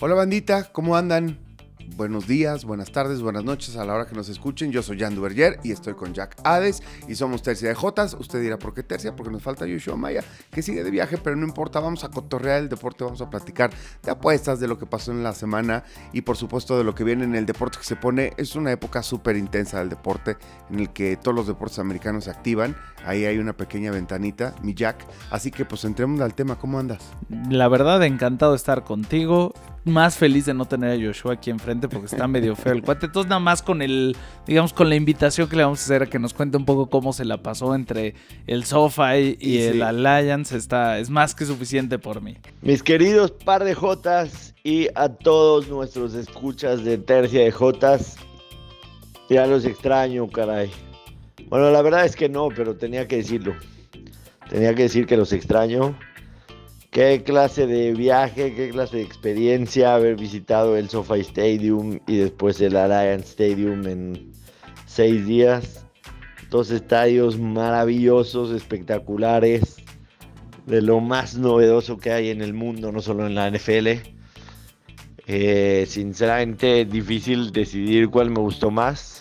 Hola bandita, ¿cómo andan? Buenos días, buenas tardes, buenas noches a la hora que nos escuchen. Yo soy Jan Duverger y estoy con Jack Hades y somos Tercia de Jotas. Usted dirá, ¿por qué Tercia? Porque nos falta Yoshua Maya, que sigue de viaje, pero no importa, vamos a cotorrear el deporte, vamos a platicar de apuestas, de lo que pasó en la semana y por supuesto de lo que viene en el deporte que se pone. Es una época súper intensa del deporte en el que todos los deportes americanos se activan. Ahí hay una pequeña ventanita, mi Jack. Así que pues entremos al tema, ¿cómo andas? La verdad, encantado de estar contigo más feliz de no tener a Joshua aquí enfrente porque está medio feo el cuate. Entonces, nada más con el, digamos, con la invitación que le vamos a hacer a que nos cuente un poco cómo se la pasó entre el SoFi y, el Alliance, está, es más que suficiente por mí. Mis queridos par de Jotas y a todos nuestros escuchas de Tercia de Jotas, ya los extraño, caray. Bueno, la verdad es que no, pero tenía que decirlo. Tenía que decir que los extraño qué clase de viaje, qué clase de experiencia haber visitado el SoFi Stadium y después el Alliance Stadium en seis días. Dos estadios maravillosos, espectaculares, de lo más novedoso que hay en el mundo, no solo en la NFL. Eh, sinceramente, difícil decidir cuál me gustó más.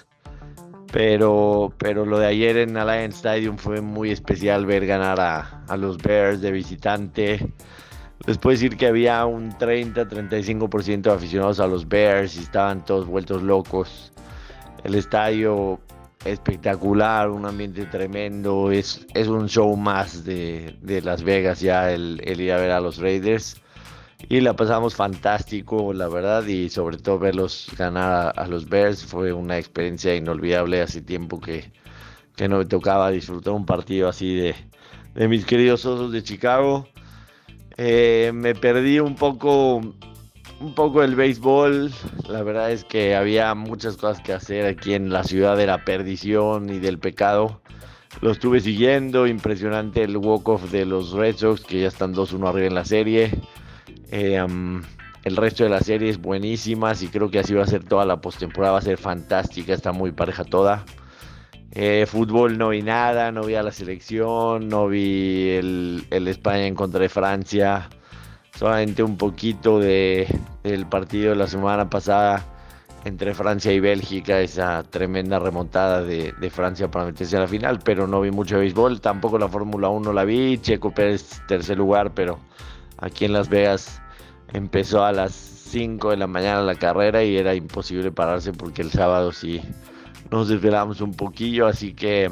Pero, pero lo de ayer en Alliance Stadium fue muy especial ver ganar a, a los Bears de visitante. Les puedo decir que había un 30-35% de aficionados a los Bears y estaban todos vueltos locos. El estadio espectacular, un ambiente tremendo. Es, es un show más de, de Las Vegas ya el, el ir a ver a los Raiders y la pasamos fantástico, la verdad, y sobre todo verlos ganar a, los Bears fue una experiencia inolvidable. Hace tiempo que, no me tocaba disfrutar un partido así de, de mis queridos osos de Chicago. Eh, me perdí un poco, un poco el béisbol. La verdad es que había muchas cosas que hacer aquí en la ciudad de la perdición y del pecado. Lo estuve siguiendo, impresionante el walk-off de los Red Sox que ya están 2-1 arriba en la serie. Eh, el resto de la serie es buenísima y creo que así va a ser toda la postemporada, va a ser fantástica, está muy pareja toda. Eh, fútbol no vi nada, no vi a la selección, no vi el, España en contra de Francia, solamente un poquito de, del partido de la semana pasada entre Francia y Bélgica, esa tremenda remontada de, Francia para meterse a la final, pero no vi mucho béisbol, tampoco la Fórmula 1 la vi, Checo Pérez tercer lugar, pero aquí en Las Vegas empezó a las 5 de la mañana la carrera y era imposible pararse porque el sábado sí nos desvelamos un poquillo, así que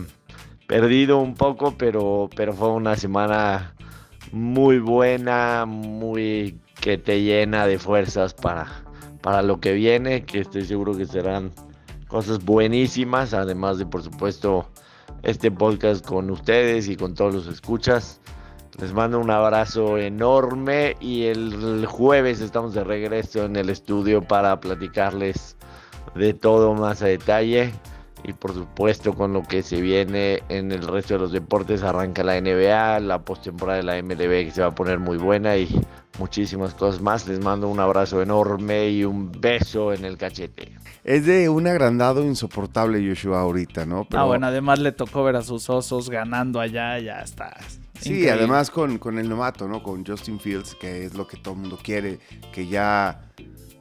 perdido un poco, pero, pero fue una semana muy buena, muy que te llena de fuerzas para, para lo que viene, que estoy seguro que serán cosas buenísimas, además de por supuesto este podcast con ustedes y con todos los escuchas. Les mando un abrazo enorme y el jueves estamos de regreso en el estudio para platicarles de todo más a detalle y por supuesto con lo que se viene en el resto de los deportes arranca la NBA, la postemporada de la MLB que se va a poner muy buena y muchísimas cosas más. Les mando un abrazo enorme y un beso en el cachete. Es de un agrandado insoportable Yoshua ahorita, ¿no? Ah, bueno, además le tocó ver a sus osos ganando allá, ya está. Sí, además con, con, el novato, ¿no? Con Justin Fields, que es lo que todo el mundo quiere, que ya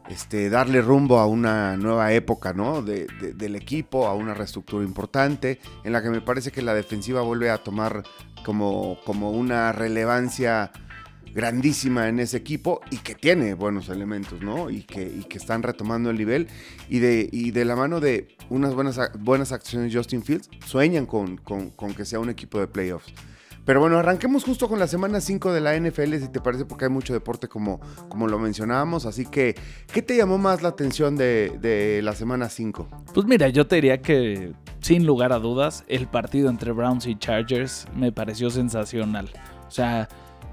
este, darle rumbo a una nueva época, ¿no? De, del equipo, a una reestructura importante, en la que me parece que la defensiva vuelve a tomar como, como una relevancia grandísima en ese equipo y que tiene buenos elementos, ¿no? Y que, y que están retomando el nivel y de, y de la mano de unas buenas, buenas acciones Justin Fields, sueñan con, con, con que sea un equipo de playoffs. Pero bueno, arranquemos justo con la semana 5 de la NFL, si te parece, porque hay mucho deporte como, como lo mencionábamos. Así que, ¿qué te llamó más la atención de, la semana 5? Pues mira, yo te diría que, sin lugar a dudas, el partido entre Browns y Chargers me pareció sensacional. O sea,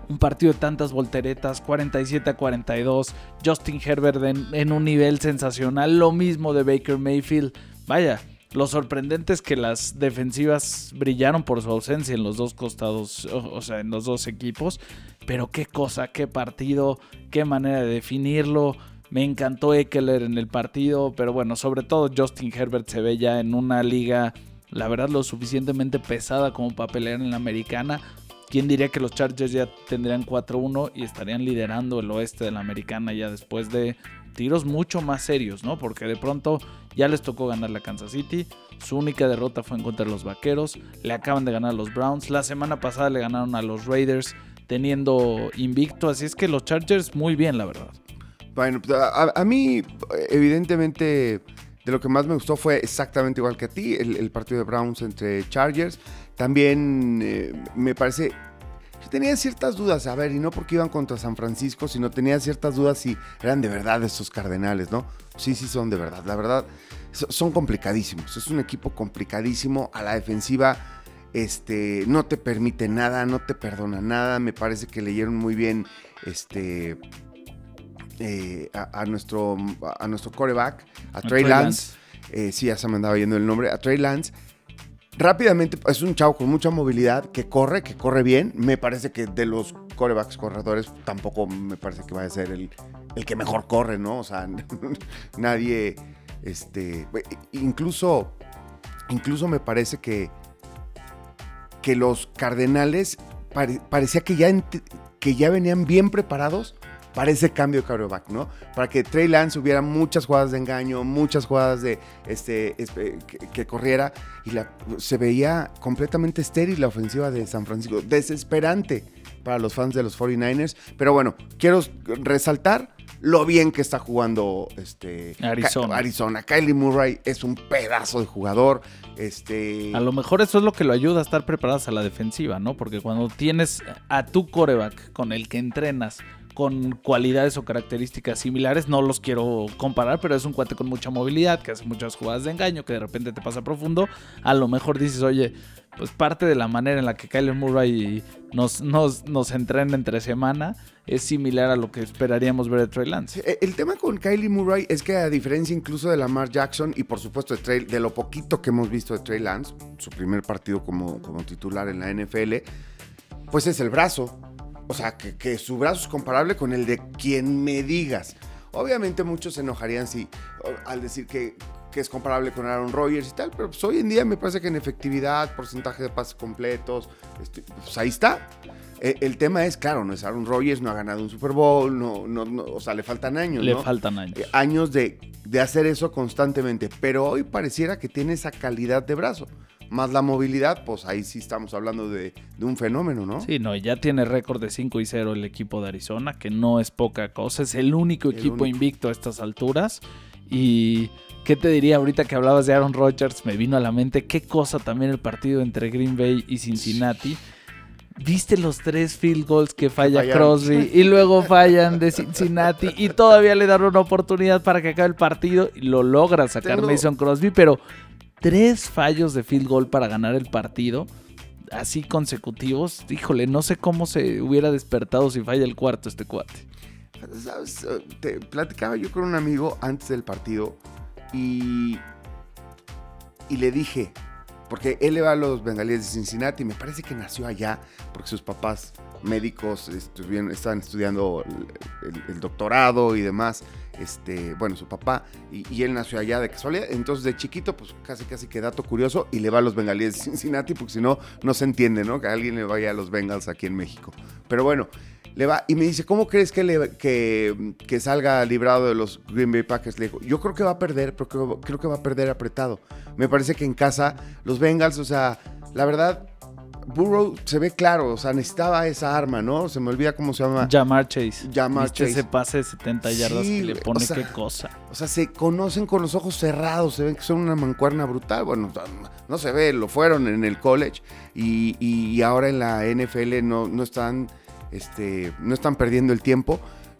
un partido de tantas volteretas, 47 a 42, Justin Herbert en un nivel sensacional, lo mismo de Baker Mayfield. Vaya, lo sorprendente es que las defensivas brillaron por su ausencia en los dos costados, o, sea, en los dos equipos. Pero qué cosa, qué partido, qué manera de definirlo. Me encantó Eckler en el partido, pero bueno, sobre todo Justin Herbert se ve ya en una liga, la verdad, lo suficientemente pesada como para pelear en la americana. ¿Quién diría que los Chargers ya tendrían 4-1 y estarían liderando el oeste de la americana ya después de tiros mucho más serios, ¿no? Porque de pronto ya les tocó ganar la Kansas City. Su única derrota fue en contra de los Vaqueros. Le acaban de ganar a los Browns. La semana pasada le ganaron a los Raiders teniendo invicto. Así es que los Chargers muy bien, la verdad. Bueno, pues, a, mí, evidentemente, de lo que más me gustó fue exactamente igual que a ti, el, partido de Browns entre Chargers. También eh, me parece tenía ciertas dudas, a ver, y no porque iban contra San Francisco, sino tenía ciertas dudas si eran de verdad estos cardenales, ¿no? Sí, sí son de verdad. La verdad, son complicadísimos. Es un equipo complicadísimo. A la defensiva, este, no te permite nada, no te perdona nada. Me parece que leyeron muy bien, este, eh, a, nuestro, a nuestro coreback, a, Trey Lance. Eh, sí, ya se me andaba yendo el nombre, a Trey Lance. Rápidamente, es un chavo con mucha movilidad, que corre, que corre bien. Me parece que de los corebacks corredores tampoco me parece que vaya a ser el, el que mejor corre, ¿no? O sea, nadie, este, incluso, incluso me parece que, que los Cardenales parecía que ya, que ya venían bien preparados para ese cambio de quarterback, ¿no? Para que Trey Lance hubiera muchas jugadas de engaño, muchas jugadas de este que, corriera y la, se veía completamente estéril la ofensiva de San Francisco, desesperante para los fans de los 49ers, pero bueno, quiero resaltar lo bien que está jugando este Arizona. Arizona. Kylie Murray es un pedazo de jugador. Este... A lo mejor eso es lo que lo ayuda a estar preparados a la defensiva, ¿no? Porque cuando tienes a tu coreback con el que entrenas con cualidades o características similares. No los quiero comparar, pero es un cuate con mucha movilidad, que hace muchas jugadas de engaño, que de repente te pasa profundo. A lo mejor dices, oye, pues parte de la manera en la que Kyler Murray nos, nos, nos entrena entre semana es similar a lo que esperaríamos ver de Trey Lance. Eh, el tema con Kylie Murray es que a diferencia incluso de Lamar Jackson y por supuesto de, de lo poquito que hemos visto de Trey Lance, su primer partido como, como titular en la NFL, pues es el brazo. O sea, que, su brazo es comparable con el de quien me digas. Obviamente muchos se enojarían si, al decir que, es comparable con Aaron Rodgers y tal, pero pues hoy en día me parece que en efectividad, porcentaje de pases completos, este, pues ahí está. E, el, tema es, claro, no es Aaron Rodgers, no ha ganado un Super Bowl, no, no, o sea, le faltan años. Le faltan años. Eh, años de, de hacer eso constantemente, pero hoy pareciera que tiene esa calidad de brazo más la movilidad, pues ahí sí estamos hablando de, un fenómeno, ¿no? Sí, no, ya tiene récord de 5 y 0 el equipo de Arizona, que no es poca cosa, es el único equipo invicto a estas alturas. Y ¿qué te diría ahorita que hablabas de Aaron Rodgers? Me vino a la mente qué cosa también el partido entre Green Bay y Cincinnati. ¿Viste los tres field goals que falla Crosby y luego fallan de Cincinnati y todavía le dan una oportunidad para que acabe el partido y lo logra sacar Mason Crosby, pero tres fallos de field goal para ganar el partido, así consecutivos. Híjole, no sé cómo se hubiera despertado si falla el cuarto este cuate. ¿Sabes? Te platicaba yo con un amigo antes del partido y, y le dije, porque él le va a los bengalíes de Cincinnati, me parece que nació allá, porque sus papás médicos estaban estudiando el doctorado y demás este, bueno, su papá, y, él nació allá de casualidad. Entonces, de chiquito, pues casi, casi que dato curioso, y le va a los bengalíes de Cincinnati, porque si no, no se entiende, ¿no? Que alguien le vaya a los Bengals aquí en México. Pero bueno, le va, y me dice, ¿cómo crees que, le, que, que salga librado de los Green Bay Packers? Le digo, yo creo que va a perder, pero creo, creo que va a perder apretado. Me parece que en casa, los Bengals, o sea, la verdad, Burrow se ve claro, o sea, necesitaba esa arma, ¿no? Se me olvida cómo se llama. Jamar Chase. Jamar Chase. ese pase de 70 yardas que le pone qué cosa. O sea, se conocen con los ojos cerrados, se ven que son una mancuerna brutal. Bueno, no se ve, lo fueron en el college y, ahora en la NFL no, no, están, este, no están perdiendo el tiempo,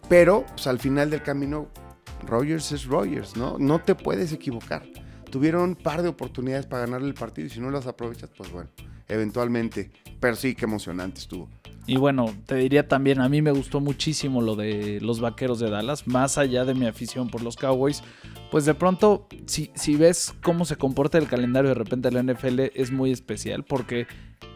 pero pues, al final del camino, Rogers es Rogers, ¿no? No te puedes equivocar. Tuvieron un par de oportunidades para ganar el partido y si no las aprovechas, pues bueno eventualmente. Pero sí, qué emocionante estuvo. Y bueno, te diría también, a mí me gustó muchísimo lo de los Vaqueros de Dallas, más allá de mi afición por los Cowboys, pues de pronto, si, si ves cómo se comporta el calendario de repente de la NFL, es muy especial, porque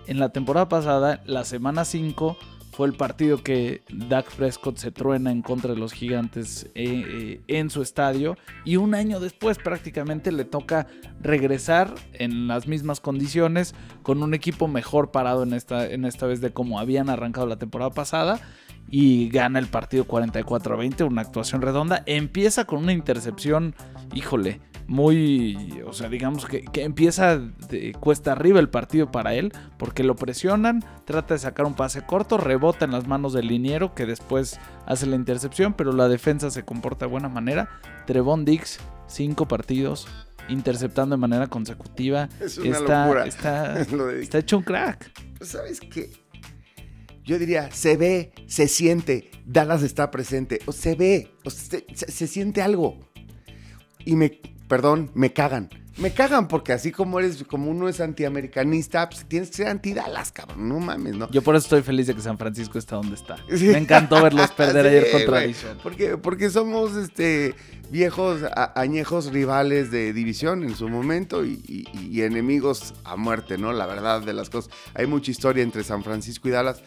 en la temporada pasada, la semana 5, Fue el partido que Dak Prescott se truena en contra de los gigantes eh, eh, en su estadio. Y un año después prácticamente le toca regresar en las mismas condiciones con un equipo mejor parado en esta, en esta vez de como habían arrancado la temporada pasada y gana el partido 44 a 20, una actuación redonda. Empieza con una intercepción, híjole, muy, o sea, digamos que, empieza de cuesta arriba el partido para él, porque lo presionan, trata de sacar un pase corto, rebota en las manos del liniero que después hace la intercepción, pero la defensa se comporta de buena manera. Trevon Dix, cinco partidos, interceptando de manera consecutiva. Es una está, locura. Está, hecho un crack. Pues, ¿Sabes qué? Yo diría, se ve, se siente, Dallas está presente, o se ve, o se, se- se siente algo. Y me, perdón, me cagan. Me cagan porque así como eres, como uno es antiamericanista, pues tienes que ser anti-Dallas, cabrón, no mames, ¿no? Yo por eso estoy feliz de que San Francisco está donde está. Sí. Me encantó verlos perder Sí, ayer contra. Arizona. Porque, porque somos este viejos, a- añejos rivales de división en su momento y, y- y enemigos a muerte, ¿no? La verdad de las cosas. Hay mucha historia entre San Francisco y Dallas.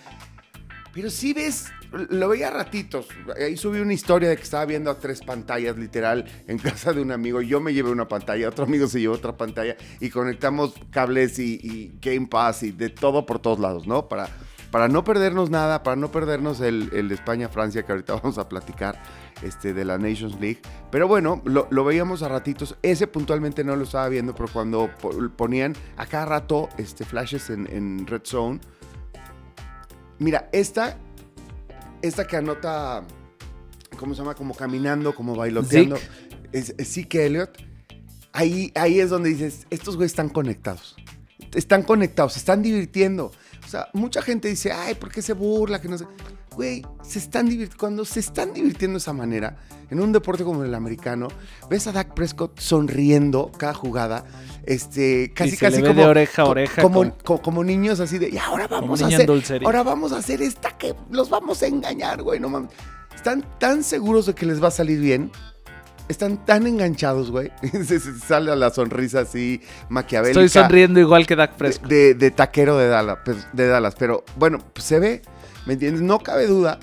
Pero sí ves, lo veía a ratitos. Ahí subí una historia de que estaba viendo a tres pantallas, literal, en casa de un amigo. Yo me llevé una pantalla, otro amigo se llevó otra pantalla y conectamos cables y, Game Pass y de todo por todos lados, ¿no? Para, para no perdernos nada, para no perdernos el, el España-Francia que ahorita vamos a platicar este, de la Nations League. Pero bueno, lo, lo veíamos a ratitos. Ese puntualmente no lo estaba viendo, pero cuando po- ponían a cada rato este, flashes en, en Red Zone. Mira, esta, esta que anota, ¿cómo se llama? Como caminando, como bailoteando. Es, es Zeke Elliott. Ahí, ahí es donde dices, estos güeyes están conectados. Están conectados, se están divirtiendo. O sea, mucha gente dice, ay, ¿por qué se burla? Que no sé. Güey, se están divirtiendo. Cuando se están divirtiendo de esa manera, en un deporte como el americano, ves a Dak Prescott sonriendo cada jugada, este, casi, casi como, de oreja a oreja, como, como- co- como niños así de, y ahora vamos a hacer, dulcería. ahora vamos a hacer esta que los vamos a engañar, güey, no mames. Están tan seguros de que les va a salir bien. Están tan enganchados, güey. Se, sale a la sonrisa así maquiavélica. Estoy sonriendo igual que Dak Prescott. de- de taquero de Dallas, pues, de Dallas. Pero bueno, pues se ve, ¿me entiendes? No cabe duda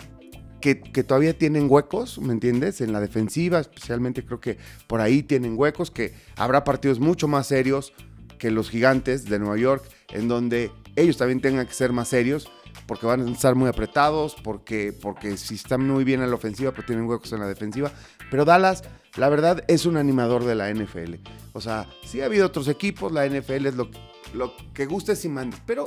que, todavía tienen huecos, ¿me entiendes? En la defensiva, especialmente creo que por ahí tienen huecos, que habrá partidos mucho más serios que los gigantes de Nueva York, en donde ellos también tengan que ser más serios, porque van a estar muy apretados, porque, porque si están muy bien en la ofensiva, pero tienen huecos en la defensiva. Pero Dallas, la verdad, es un animador de la NFL. O sea, sí ha habido otros equipos, la NFL es lo, que gustes y mandes, pero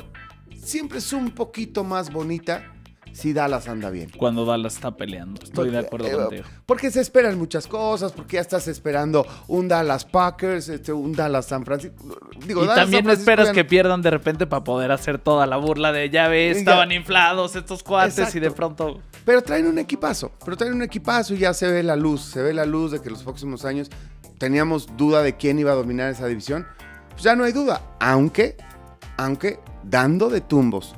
siempre es un poquito más bonita si Dallas anda bien. Cuando Dallas está peleando. Estoy de acuerdo Eh, contigo. Porque se esperan muchas cosas, porque ya estás esperando un Dallas Packers, este, un Dallas San Francisco. Digo, Y Dallas, también esperas que pierdan de repente para poder hacer toda la burla de ya ves, Ya. estaban inflados estos cuates y de pronto. Pero traen un equipazo, pero traen un equipazo y ya se ve la luz, se ve la luz de que los próximos años teníamos duda de quién iba a dominar esa división. Pues ya no hay duda, aunque, aunque dando de tumbos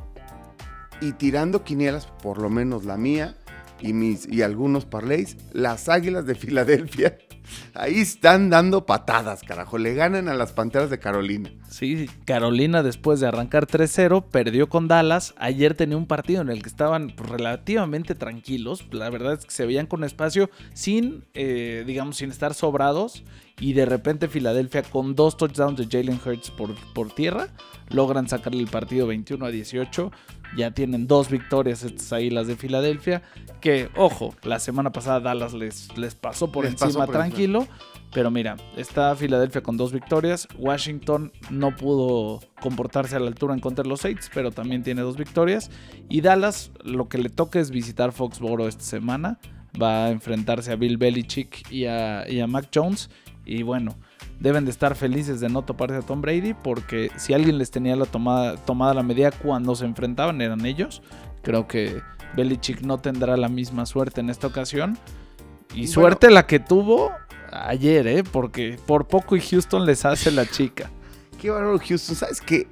y tirando quinielas, por lo menos la mía y, mis, y algunos parlays, las Águilas de Filadelfia, ahí están dando patadas, carajo, le ganan a las Panteras de Carolina. Sí, Carolina después de arrancar 3-0 perdió con Dallas. Ayer tenía un partido en el que estaban relativamente tranquilos. La verdad es que se veían con espacio sin, eh, digamos, sin estar sobrados. Y de repente Filadelfia con dos touchdowns de Jalen Hurts por, por tierra logran sacarle el partido 21 a 18. Ya tienen dos victorias estas águilas de Filadelfia. Que, ojo, la semana pasada Dallas les, les pasó por Les encima pasó por encima. tranquilo. Pero mira, está Filadelfia con dos victorias. Washington no pudo comportarse a la altura en contra de los Saints, pero también tiene dos victorias. Y Dallas, lo que le toca es visitar Foxboro esta semana. Va a enfrentarse a Bill Belichick y a, y a Mac Jones. Y bueno, deben de estar felices de no toparse a Tom Brady, porque si alguien les tenía la tomada, tomada la medida cuando se enfrentaban, eran ellos. Creo que Belichick no tendrá la misma suerte en esta ocasión. Y Bueno. suerte la que tuvo ayer, ¿eh? Porque por poco y Houston les hace la chica. Qué bárbaro, Houston. ¿Sabes qué?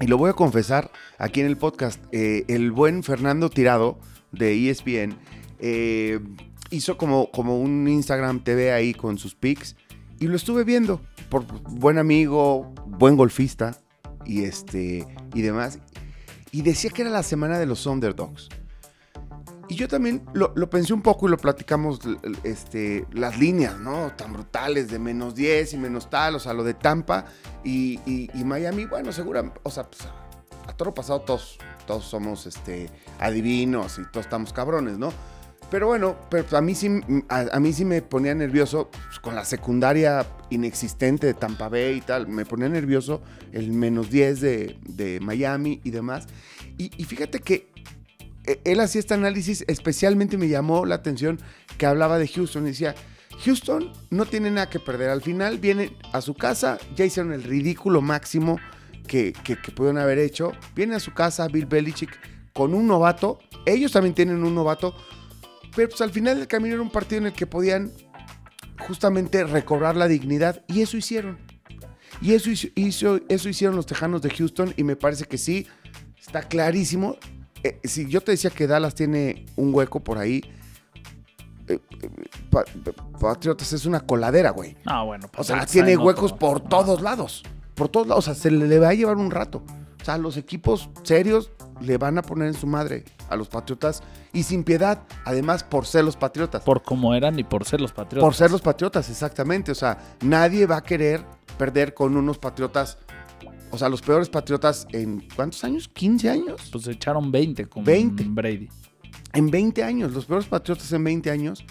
Y lo voy a confesar aquí en el podcast. eh, el buen Fernando Tirado de ESPN eh, hizo como, como un Instagram TV ahí con sus pics. Y lo estuve viendo. Por buen amigo, buen golfista y este y demás. y decía que era la semana de los underdogs. Y yo también lo, pensé un poco y lo platicamos, este, las líneas, ¿no? Tan brutales de menos 10 y menos tal, o sea, lo de Tampa y, Miami, bueno, seguro, o sea, pues, a todo pasado todos, todos somos este, adivinos y todos estamos cabrones, ¿no? Pero bueno, pero a mí sí, a, mí sí me ponía nervioso pues, con la secundaria inexistente de Tampa Bay y tal. Me ponía nervioso el menos 10 de, Miami y demás. Y, fíjate que e, él hacía este análisis, especialmente me llamó la atención que hablaba de Houston. Y decía, Houston no tiene nada que perder. Al final vienen a su casa, ya hicieron el ridículo máximo que, que, que pudieron haber hecho. Viene a su casa Bill Belichick con un novato. Ellos también tienen un novato pero pues al final del camino era un partido en el que podían justamente recobrar la dignidad y eso hicieron. Y eso, hizo, eso hicieron los Tejanos de Houston y me parece que sí, está clarísimo. Eh, si yo te decía que Dallas tiene un hueco por ahí, eh, eh, Patriotas es una coladera, güey. Ah, bueno. O sea, tiene huecos por todos lados. Por todos lados. O sea, se le va a llevar un rato. O sea, los equipos serios le van a poner en su madre a los Patriotas y sin piedad, además por ser los Patriotas. Por cómo eran y por ser los Patriotas. Por ser los Patriotas, exactamente. O sea, nadie va a querer perder con unos Patriotas. O sea, los peores Patriotas en ¿cuántos años? ¿15 años? Pues echaron 20 con 20. Brady. En 20 años, los peores Patriotas en 20 años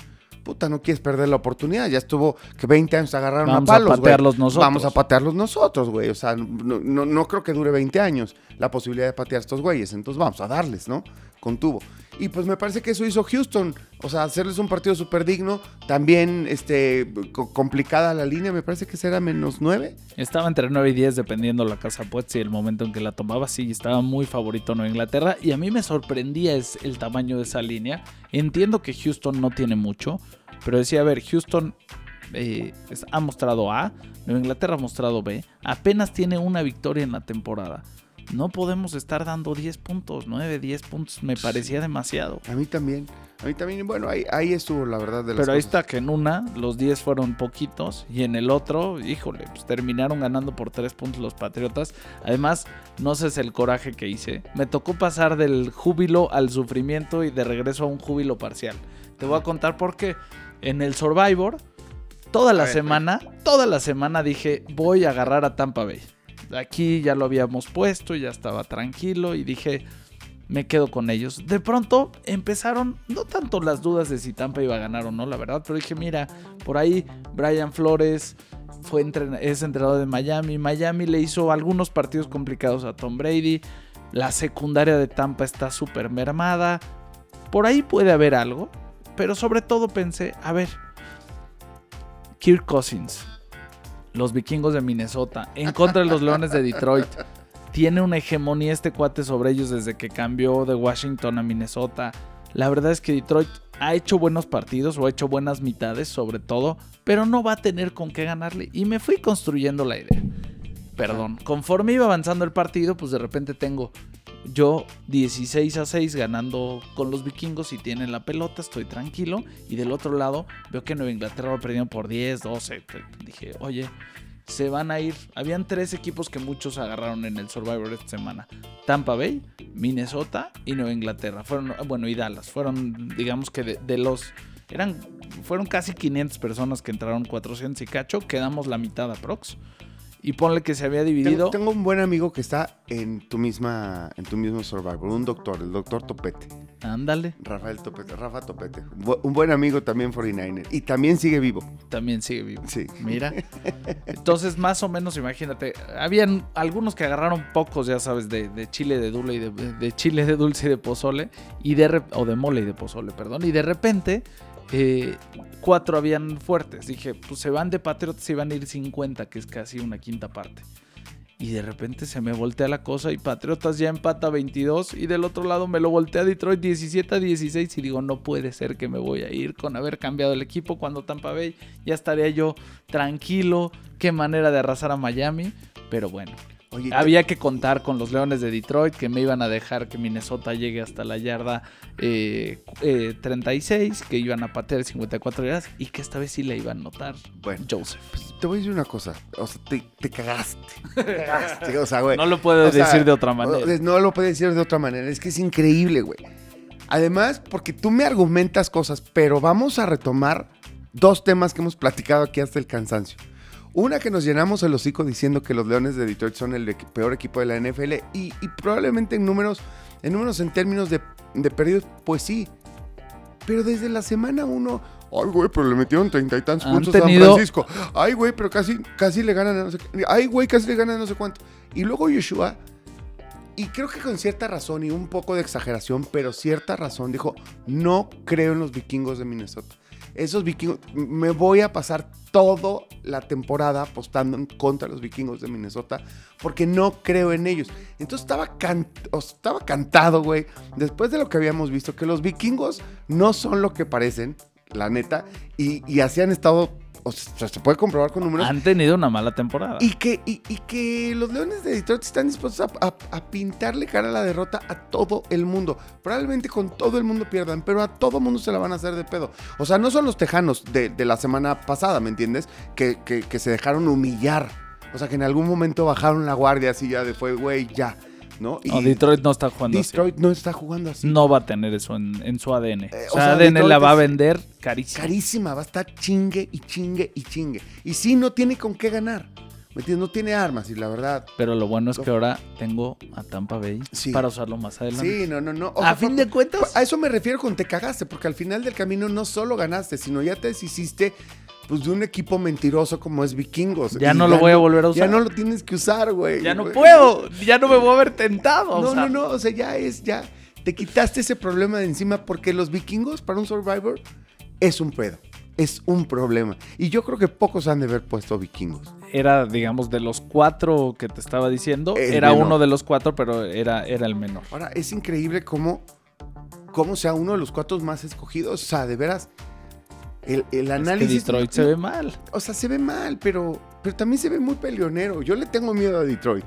puta, no quieres perder la oportunidad. Ya estuvo que 20 años agarraron a palos, a patearlos nosotros. Vamos a patearlos nosotros, güey. O sea, no, no, creo que dure 20 años la posibilidad de patear a estos güeyes. Entonces vamos a darles, ¿no? Con tubo. Y pues me parece que eso hizo Houston. O sea, hacerles un partido súper digno. También este, complicada la línea. Me parece que será menos 9. Estaba entre 9 y 10 dependiendo la casa pues y el momento en que la tomaba. Sí, estaba muy favorito Nueva Inglaterra. Y a mí me sorprendía es el tamaño de esa línea. Entiendo que Houston no tiene mucho. Pero decía, a ver, Houston eh, ha mostrado A, Nueva Inglaterra ha mostrado B, apenas tiene una victoria en la temporada. No podemos estar dando 10 puntos, 9, 10 puntos, me parecía demasiado. A mí también, a mí también, bueno, ahí, ahí estuvo la verdad de las Pero ahí está que en una los 10 fueron poquitos y en el otro, híjole, pues terminaron ganando por 3 puntos los Patriotas. Además, no sé si el coraje que hice. Me tocó pasar del júbilo al sufrimiento y de regreso a un júbilo parcial. Te voy a contar por qué en el Survivor, toda la semana, toda la semana dije, voy a agarrar a Tampa Bay. Aquí ya lo habíamos puesto, ya estaba tranquilo y dije, me quedo con ellos. De pronto empezaron, no tanto las dudas de si Tampa iba a ganar o no, la verdad, pero dije, mira, por ahí Brian Flores fue es entrenador de Miami. Miami le hizo algunos partidos complicados a Tom Brady. La secundaria de Tampa está súper mermada. Por ahí puede haber algo. Pero sobre todo pensé, a ver, Kirk Cousins, los vikingos de Minnesota, en contra de los Leones de Detroit. Tiene una hegemonía este cuate sobre ellos desde que cambió de Washington a Minnesota. La verdad es que Detroit ha hecho buenos partidos o ha hecho buenas mitades sobre todo, pero no va a tener con qué ganarle. Y me fui construyendo la idea. Perdón, conforme iba avanzando el partido, pues de repente tengo yo 16 a 6 ganando con los vikingos y tienen la pelota, estoy tranquilo. Y del otro lado veo que Nueva Inglaterra va perdiendo por 10, 12. Dije, oye, se van a ir. Habían tres equipos que muchos agarraron en el Survivor esta semana. Tampa Bay, Minnesota y Nueva Inglaterra. Fueron, bueno, y Dallas. Fueron, digamos que de, los... Eran, fueron casi 500 personas que entraron, 400 y cacho. Quedamos la mitad aprox y ponle que se había dividido. Tengo, un buen amigo que está en tu misma, en tu mismo Survivor, un doctor, el doctor Topete. Ándale. Rafael Topete, Rafa Topete. Un buen amigo también 49er. Y también sigue vivo. También sigue vivo. Sí. Mira. Entonces, más o menos, imagínate, habían algunos que agarraron pocos, ya sabes, de, chile de dulce y de, de, chile de dulce y de pozole, y de, o de mole y de pozole, perdón. Y de repente eh, cuatro habían fuertes. Dije, pues se van de Patriots y van a ir 50, que es casi una quinta parte. Y de repente se me voltea la cosa y Patriotas ya empata 22 y del otro lado me lo voltea Detroit 17 a 16 y digo, no puede ser que me voy a ir con haber cambiado el equipo cuando Tampa Bay ya estaría yo tranquilo, qué manera de arrasar a Miami, pero bueno, Oye, Había que contar con los Leones de Detroit que me iban a dejar que Minnesota llegue hasta la yarda eh, eh, 36, que iban a patear 54 yardas y que esta vez sí le iban a notar Bueno. Joseph. pues, te voy a decir una cosa. O sea, te, te cagaste. Te cagaste. O sea, güey. No lo puedo sea, decir de otra manera. No lo puedes decir de otra manera. Es que es increíble, güey. Además, porque tú me argumentas cosas, pero vamos a retomar dos temas que hemos platicado aquí hasta el cansancio. Una que nos llenamos el hocico diciendo que los Leones de Detroit son el peor equipo de la NFL y, y probablemente en números, en números en términos de, de perdidos, pues sí. Pero desde la semana uno, ay güey, pero le metieron treinta y tantos puntos a San Francisco. Ay güey, pero casi, casi le ganan a no sé. Ay güey, casi le ganan a no sé cuánto. Y luego Yoshua, y creo que con cierta razón y un poco de exageración, pero cierta razón, dijo, no creo en los vikingos de Minnesota. Esos vikingos, me voy a pasar toda la temporada apostando contra los vikingos de Minnesota porque no creo en ellos. Entonces estaba, can- estaba cantado, güey, después de lo que habíamos visto, que los vikingos no son lo que parecen, la neta, y, y así han estado, o sea, se puede comprobar con números. Han tenido una mala temporada. Y que, y, y que los Leones de Detroit están dispuestos a, a- a pintarle cara a la derrota a todo el mundo. Probablemente con todo el mundo pierdan, pero a todo el mundo se la van a hacer de pedo. O sea, no son los tejanos de, de la semana pasada, ¿me entiendes? Que, que- que se dejaron humillar. O sea, que en algún momento bajaron la guardia así ya de fue, güey, ya. ¿No? Y No, Detroit no está jugando así. Detroit no está jugando así. No va a tener eso en, en su ADN. Eh, o o sea, ADN Detroit la va a vender carísimo. carísima, va a estar chingue y chingue y chingue. Y sí, no tiene con qué ganar. ¿Me entiendes? No tiene armas y la verdad. Pero lo bueno es que ahora tengo a Tampa Bay Sí. para usarlo más adelante. Sí, no, no, no. O a sea, fin de cuentas, A eso me refiero con te cagaste, porque al final del camino no solo ganaste, sino ya te deshiciste pues, de un equipo mentiroso como es Vikingos. ya Y no lo voy a volver a Ya usar. no lo tienes que usar, güey. Ya no puedo. Ya no me voy a ver tentado. No, o sea, no, no. O sea, ya es, ya. Te quitaste ese problema de encima porque los vikingos para un Survivor es un pedo. Es un problema. Y yo creo que pocos han de haber puesto vikingos. Era, digamos, de los cuatro que te estaba diciendo. El era menor. uno de los cuatro, pero era, era el menor. Ahora, es increíble cómo, cómo sea uno de los cuatro más escogidos. O sea, de veras, el, el Es que análisis... Detroit se ve mal. O sea, se ve mal, pero, pero también se ve muy peleonero. Yo le tengo miedo a Detroit.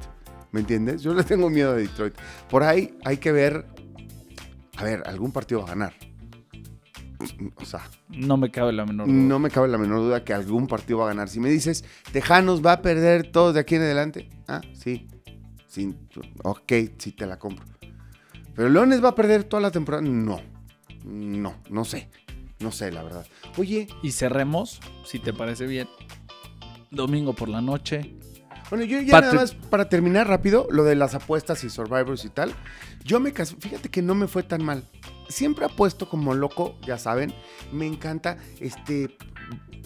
¿Me entiendes? Yo le tengo miedo a Detroit. Por ahí hay que ver. A ver, algún partido va a ganar. O sea, No me cabe la menor duda. no me cabe la menor duda que algún partido va a ganar. Si me dices, Tejanos va a perder todo de aquí en adelante. Ah, sí. sí ok, sí te la compro. Pero Leones va a perder toda la temporada. No. No, no sé. No sé, la verdad. Oye, Y cerremos, si te parece bien. Domingo por la noche. Bueno, yo ya Patrick- nada más para terminar rápido, lo de las apuestas y survivors y tal. Yo me casé, fíjate que no me fue tan mal. Siempre apuesto como loco, ya saben. Me encanta este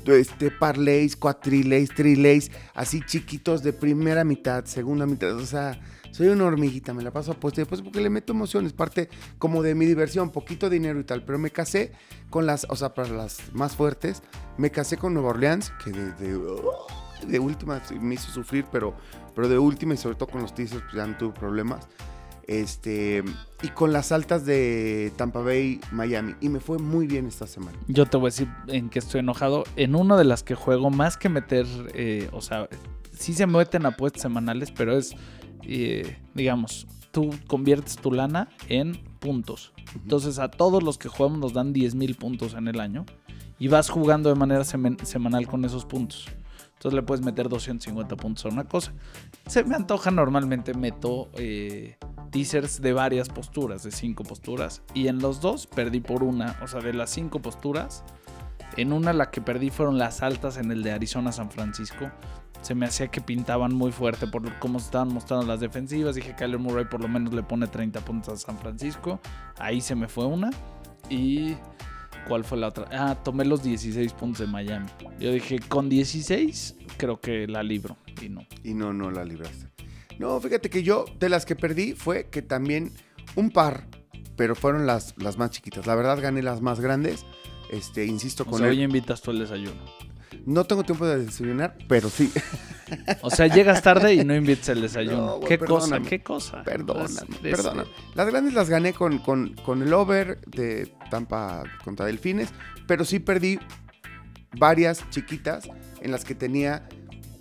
este parlays, cuatrilays, trilays, así chiquitos de primera mitad, segunda mitad, o sea, soy una hormiguita, me la paso apuesta y después porque le meto emociones, parte como de mi diversión, poquito dinero y tal, pero me casé con las, o sea, para las más fuertes, me casé con Nueva Orleans, que de, de, última me hizo sufrir, pero, pero de última y sobre todo con los teasers, pues ya no tuve problemas. Este, y con las altas de Tampa Bay, Miami. Y me fue muy bien esta semana. Yo te voy a decir en qué estoy enojado. En una de las que juego, más que meter, eh, o sea, sí se meten apuestas semanales, pero es, eh, digamos, tú conviertes tu lana en puntos. Entonces a todos los que jugamos nos dan 10 mil puntos en el año y vas jugando de manera semen- semanal con esos puntos. Entonces le puedes meter 250 puntos a una cosa. Se me antoja normalmente meto eh, teasers de varias posturas, de cinco posturas. Y en los dos perdí por una. O sea, de las cinco posturas, en una la que perdí fueron las altas en el de Arizona-San Francisco. Se me hacía que pintaban muy fuerte por cómo se estaban mostrando las defensivas. Dije, Kyler Murray por lo menos le pone 30 puntos a San Francisco. Ahí se me fue una. Y... ¿Cuál fue la otra? Ah, tomé los 16 puntos de Miami. Yo dije, con 16 creo que la libro. Y no. Y no, no la libraste. No, fíjate que yo, de las que perdí, fue que también un par, pero fueron las, las más chiquitas. La verdad, gané las más grandes. Este, insisto O con sea, él. hoy invitas tú el desayuno. No tengo tiempo de desayunar, pero sí. O sea, llegas tarde y no invitas el desayuno. No, ¿Qué cosa? ¿Qué cosa? Perdóname, perdóname. Las grandes las gané con, con, con el over de Tampa contra Delfines, pero sí perdí varias chiquitas en las que tenía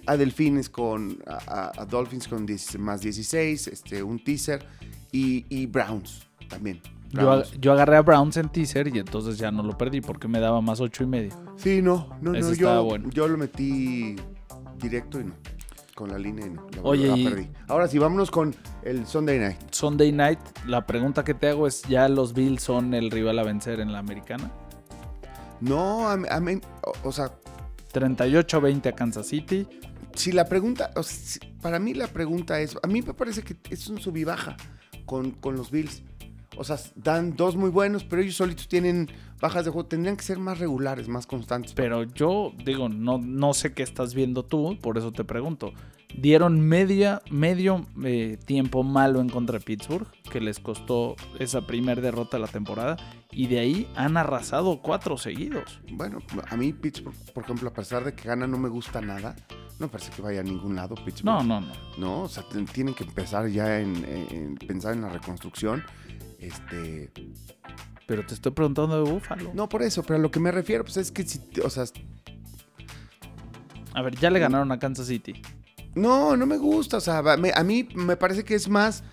a Delfines con, a, a Dolphins con 10 más 16, este, un teaser y, y Browns también. Yo, ag- yo agarré a Browns en teaser y entonces ya no lo perdí porque me daba más ocho y medio. Sí, no, no, Ese no, yo, bueno. yo lo metí directo y no. Con la línea y no. La, Oye, la perdí. Ahora sí, vámonos con el Sunday Night. Sunday night, la pregunta que te hago es, ¿ya los Bills son el rival a vencer en la americana? No, a mí- a mí- o, o sea, 38-20 a Kansas City. si la pregunta, o sea, si- para mí la pregunta es, a mí me parece que es un sub y baja con, con los Bills. O sea, dan dos muy buenos, pero ellos solitos tienen bajas de juego. Tendrían que ser más regulares, más constantes. Pero yo digo, no, no sé qué estás viendo tú, por eso te pregunto. Dieron media, medio eh, tiempo malo en contra de Pittsburgh, que les costó esa primera derrota de la temporada, y de ahí han arrasado cuatro seguidos. Bueno, a mí Pittsburgh, por ejemplo, a pesar de que gana, no me gusta nada. No parece que vaya a ningún lado Pittsburgh. No, no, no. No, o sea, tienen que empezar ya en, en pensar en la reconstrucción. Este, Pero te estoy preguntando de Búfalo. no por eso, pero a lo que me refiero, pues es que si, o sea, A ver, ya le ganaron a Kansas City. no, no me gusta, o sea, me- a mí me parece que es más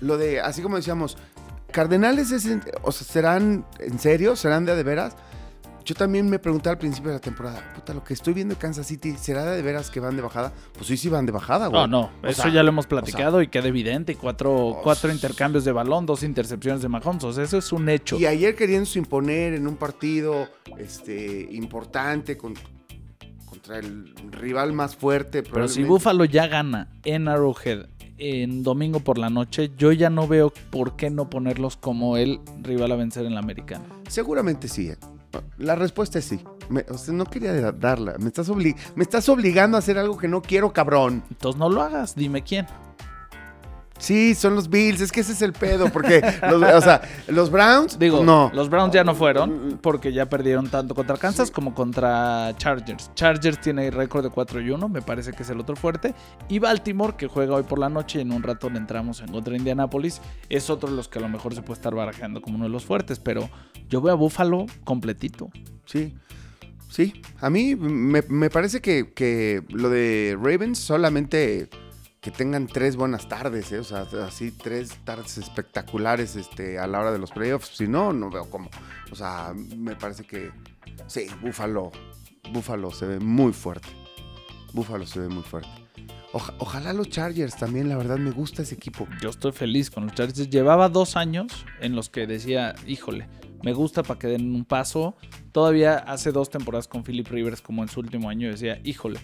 lo de, así como decíamos, Cardenales es, en- o sea, serán en serio, serán de a de veras. Yo también me pregunté al principio de la temporada, puta, lo que estoy viendo en Kansas City, ¿será de veras que van de bajada? Pues sí, sí van de bajada, güey. No, no, O eso sea, ya lo hemos platicado y queda evidente. Cuatro, Pues- cuatro intercambios de balón, dos intercepciones de Mahomes. O sea, eso es un hecho. Y ayer queriéndose imponer en un partido este, importante con- contra el rival más fuerte. Pero si. Buffalo ya gana en Arrowhead en domingo por la noche, yo ya no veo por qué no ponerlos como el rival a vencer en la americana. Seguramente sí. eh. La respuesta es sí. Me- no quería da- darla. Me estás, me estás obligando a hacer algo que no quiero, cabrón. Entonces no lo hagas, dime quién. Sí, son los Bills. Es que ese es el pedo. Porque, los, o sea, los Browns. Digo, no. los Browns ya no fueron porque ya perdieron tanto contra Kansas como contra Chargers. Chargers tiene récord de 4 y 1, me parece que es el otro fuerte. Y Baltimore, que juega hoy por la noche y en un rato le entramos en contra de Indianapolis, es otro de los que a lo mejor se puede estar barajando como uno de los fuertes. Pero yo veo a Buffalo completito. Sí. Sí. A mí me, me parece que, que lo de Ravens solamente que tengan tres buenas tardes, ¿eh? o sea, así tres tardes espectaculares este, a la hora de los playoffs. Si no, no veo cómo. O sea, me parece que sí, Búfalo, Búfalo se ve muy fuerte. Búfalo se ve muy fuerte. Oja- ojalá los Chargers también, la verdad, me gusta ese equipo. Yo estoy feliz con los Chargers. Llevaba dos años en los que decía, híjole, me gusta para que den un paso. Todavía hace dos temporadas con Philip Rivers, como en su último año, decía, híjole,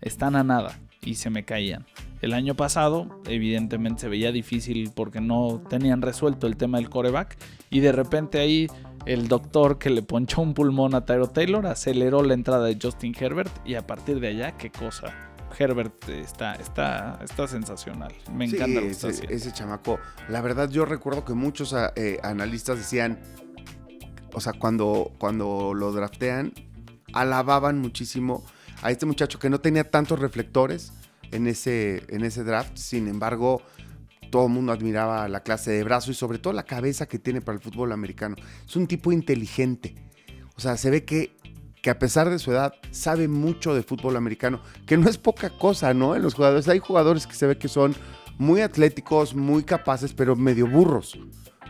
están a nada. Y se me caían. El año pasado, evidentemente, se veía difícil porque no tenían resuelto el tema del coreback. Y de repente ahí el doctor que le ponchó un pulmón a Tyro Taylor aceleró la entrada de Justin Herbert. Y a partir de allá, qué cosa. Herbert está, está, está sensacional. Me Sí, encanta lo que está ese, haciendo. ese chamaco. La verdad, yo recuerdo que muchos ah, eh, analistas decían, o sea, cuando, cuando lo draftean, alababan muchísimo a este muchacho que no tenía tantos reflectores en ese, en ese draft. Sin embargo, todo el mundo admiraba la clase de brazo y sobre todo la cabeza que tiene para el fútbol americano. Es un tipo inteligente. O sea, se ve que, que a pesar de su edad sabe mucho de fútbol americano, que no es poca cosa, ¿no? En los jugadores hay jugadores que se ve que son muy atléticos, muy capaces, pero medio burros,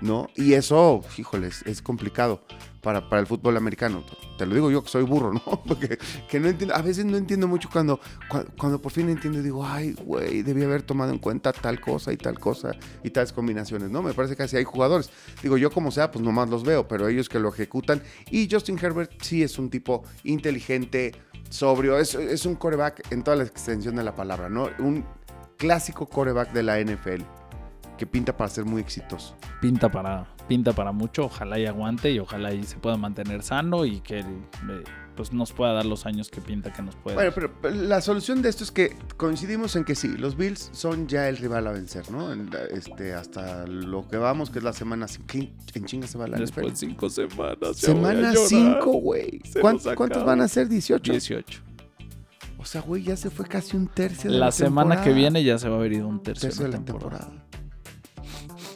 ¿no? Y eso, híjoles, es complicado para, para el fútbol americano. Te lo digo yo que soy burro, ¿no? Porque que no entiendo, a veces no entiendo mucho cuando, cua- cuando, por fin entiendo y digo, ay, güey, debí haber tomado en cuenta tal cosa y tal cosa y tales combinaciones, ¿no? Me parece que así hay jugadores. Digo, yo como sea, pues nomás los veo, pero ellos que lo ejecutan. Y Justin Herbert sí es un tipo inteligente, sobrio, es, es un coreback en toda la extensión de la palabra, ¿no? Un clásico coreback de la NFL que pinta para ser muy exitoso. pinta para pinta para mucho ojalá y aguante y ojalá y se pueda mantener sano y que eh, pues nos pueda dar los años que pinta que nos puede Bueno, dar. pero pero la solución de esto es que coincidimos en que sí, los Bills son ya el rival a vencer, ¿no? Este, hasta lo que vamos, que es la semana 5. En chinga se va la después de cinco semanas Semana llorar. 5, güey. Se ¿Cuán- nos ¿Cuántos van a ser? 18. 18 O sea, güey, ya se fue casi un tercio de la, la, semana que temporada. viene ya se va a haber ido un tercio, tercio de la temporada. temporada.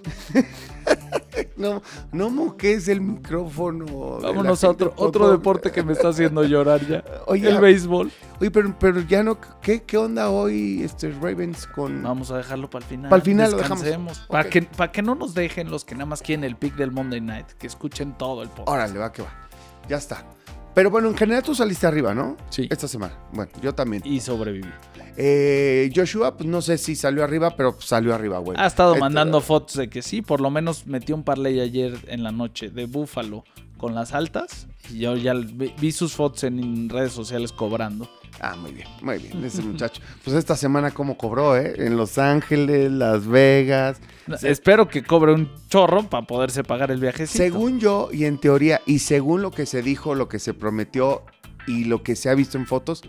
no, no moques el micrófono. Vámonos a otro, otro deporte que me está haciendo llorar ya. Oye, el béisbol. Oye, pero, pero ya no. ¿qué, ¿Qué onda hoy, este Ravens con. Vamos a dejarlo para el final. Para el final lo dejamos. Para, que, para que no nos dejen los que nada más quieren el pick del Monday Night. Que escuchen todo el podcast. Órale, va que va. Ya está. Pero bueno, en general tú saliste arriba, ¿no? Sí. Esta semana. Bueno, yo también. Y sobreviví. Eh, Joshua, pues no sé si salió arriba, pero salió arriba, güey. Ha estado mandando fotos de que sí, por lo menos metió un parlay ayer en la noche de Búfalo con las altas. Y yo ya vi, sus fotos en redes sociales cobrando. Ah, muy bien, muy bien, ese muchacho. Pues esta semana cómo cobró, ¿eh? En Los Ángeles, Las Vegas. Espero que cobre un chorro para poderse pagar el viajecito. Según yo, y en teoría, y según lo que se dijo, lo que se prometió y lo que se ha visto en fotos,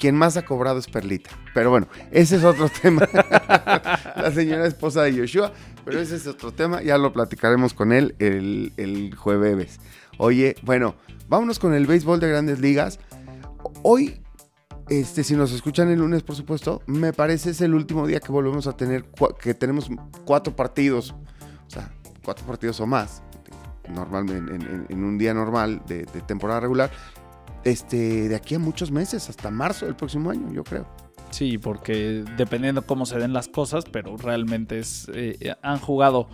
quien más ha cobrado es Perlita. Pero bueno, ese es otro tema. La señora esposa de Joshua, pero ese es otro tema. Ya lo platicaremos con él el, jueves. Oye, bueno, vámonos con el béisbol de grandes ligas. Hoy, este, si nos escuchan el lunes, por supuesto, me parece es el último día que volvemos a tener, que tenemos cuatro partidos, o sea, cuatro partidos o más, normalmente en, un día normal de temporada regular, este, de aquí a muchos meses, hasta marzo del próximo año, yo creo. Sí, porque dependiendo cómo se den las cosas, pero realmente es eh, han jugado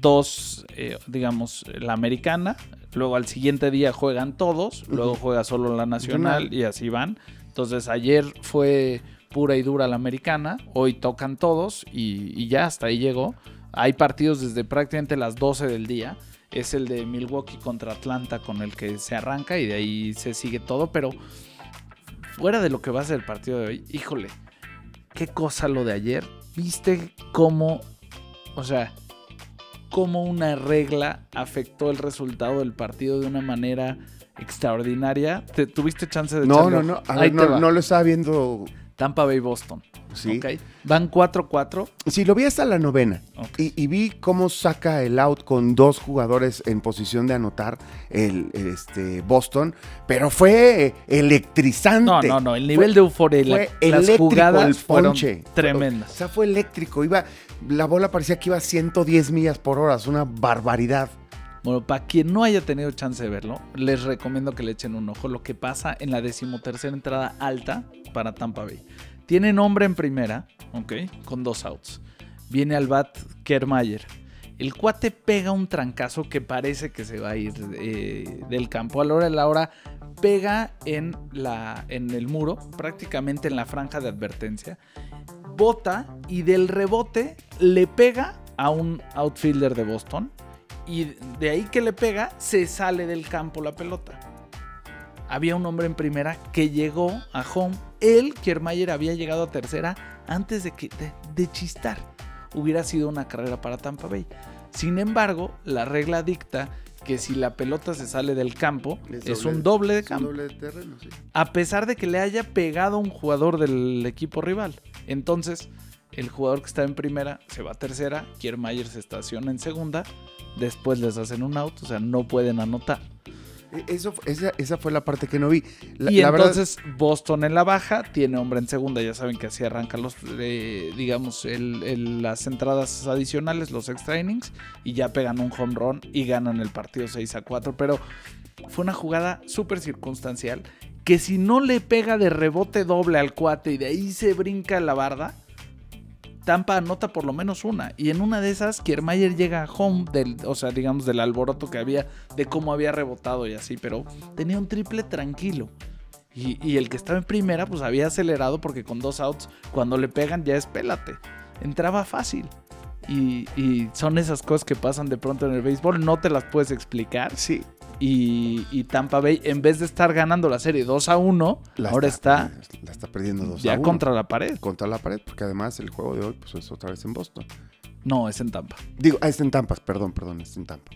dos, eh, digamos, la americana, luego al siguiente día juegan todos, luego juega solo la nacional y así van. Entonces ayer fue pura y dura la americana, hoy tocan todos y, y ya hasta ahí llegó. Hay partidos desde prácticamente las 12 del día. Es el de Milwaukee contra Atlanta con el que se arranca y de ahí se sigue todo, pero fuera de lo que va a ser el partido de hoy, híjole, qué cosa lo de ayer. ¿Viste cómo, o sea, cómo una regla afectó el resultado del partido de una manera extraordinaria? ¿Te, ¿Tuviste chance de No, no, no, a ver, no, no lo estaba viendo, Tampa Bay Boston. sí. Van 4-4. Sí, lo vi hasta la novena. Y, y vi cómo saca el out con dos jugadores en posición de anotar el, el, este, Boston, pero fue electrizante. No, no, no. El nivel de euforia y la- fue las jugadas el fueron ponche. O tremendas. sea, fue eléctrico. Iba, la bola parecía que iba a 110 millas por hora. Es una barbaridad. Bueno, para quien no haya tenido chance de verlo, les recomiendo que le echen un ojo lo que pasa en la decimotercera entrada alta para Tampa Bay. Tiene nombre en primera, ok, con dos outs. Viene al bat Kermayer. El cuate pega un trancazo que parece que se va a ir eh, del campo. A la hora de la hora pega en, la, en el muro, prácticamente en la franja de advertencia. Bota y del rebote le pega a un outfielder de Boston y de ahí que le pega, se sale del campo la pelota. Había un hombre en primera que llegó a home. Él, Kiermaier, había llegado a tercera antes de, que, de, de chistar. Hubiera sido una carrera para Tampa Bay. Sin embargo, la regla dicta que si la pelota se sale del campo, es, un doble de campo. doble de terreno, sí. A pesar de que le haya pegado a un jugador del equipo rival. Entonces, el jugador que está en primera se va a tercera, Kiermaier se estaciona en segunda, después les hacen un out, o sea, no pueden anotar. E- Eso, esa, esa fue la parte que no vi. La, y la verdad- entonces Boston en la baja tiene hombre en segunda, ya saben que así arrancan los, eh, digamos, el- el- las entradas adicionales, los extra innings, y ya pegan un home run y ganan el partido 6 a 4, pero fue una jugada súper circunstancial que si no le pega de rebote doble al cuate y de ahí se brinca la barda, Tampa anota por lo menos una. Y en una de esas, Kiermaier llega home, del, o sea, digamos, del alboroto que había, de cómo había rebotado y así, pero tenía un triple tranquilo. Y, y el que estaba en primera, pues había acelerado porque con dos outs, cuando le pegan ya es pélate. Entraba fácil. Y, y son esas cosas que pasan de pronto en el béisbol, no te las puedes explicar. Sí. Y, y Tampa Bay, en vez de estar ganando la serie 2 a 1, la ahora está, La está perdiendo 2 ya a uno. contra la pared. Contra la pared, porque además el juego de hoy pues, es otra vez en Boston. No, es en Tampa. Digo, ah, es en Tampa, perdón, perdón, es en Tampa.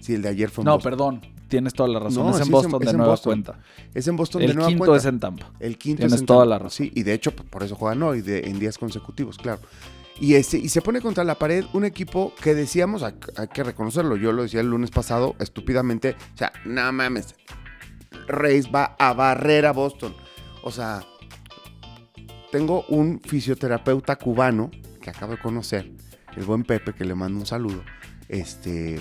Sí, el de ayer fue en No, Boston. perdón, tienes toda la razón. No, es en sí, es en- Boston es de en nueva Boston. cuenta. Es en Boston de El nueva quinto cuenta. es en Tampa. El quinto Tienes es en toda Tampa. la razón. Sí, y de hecho, por eso juegan hoy, de, en días consecutivos, claro. Y, este, y se pone contra la pared un equipo que decíamos, hay, que reconocerlo, yo lo decía el lunes pasado, estúpidamente, o sea, no mames, Reyes va a barrer a Boston. O sea, tengo un fisioterapeuta cubano que acabo de conocer, el buen Pepe, que le mando un saludo. este,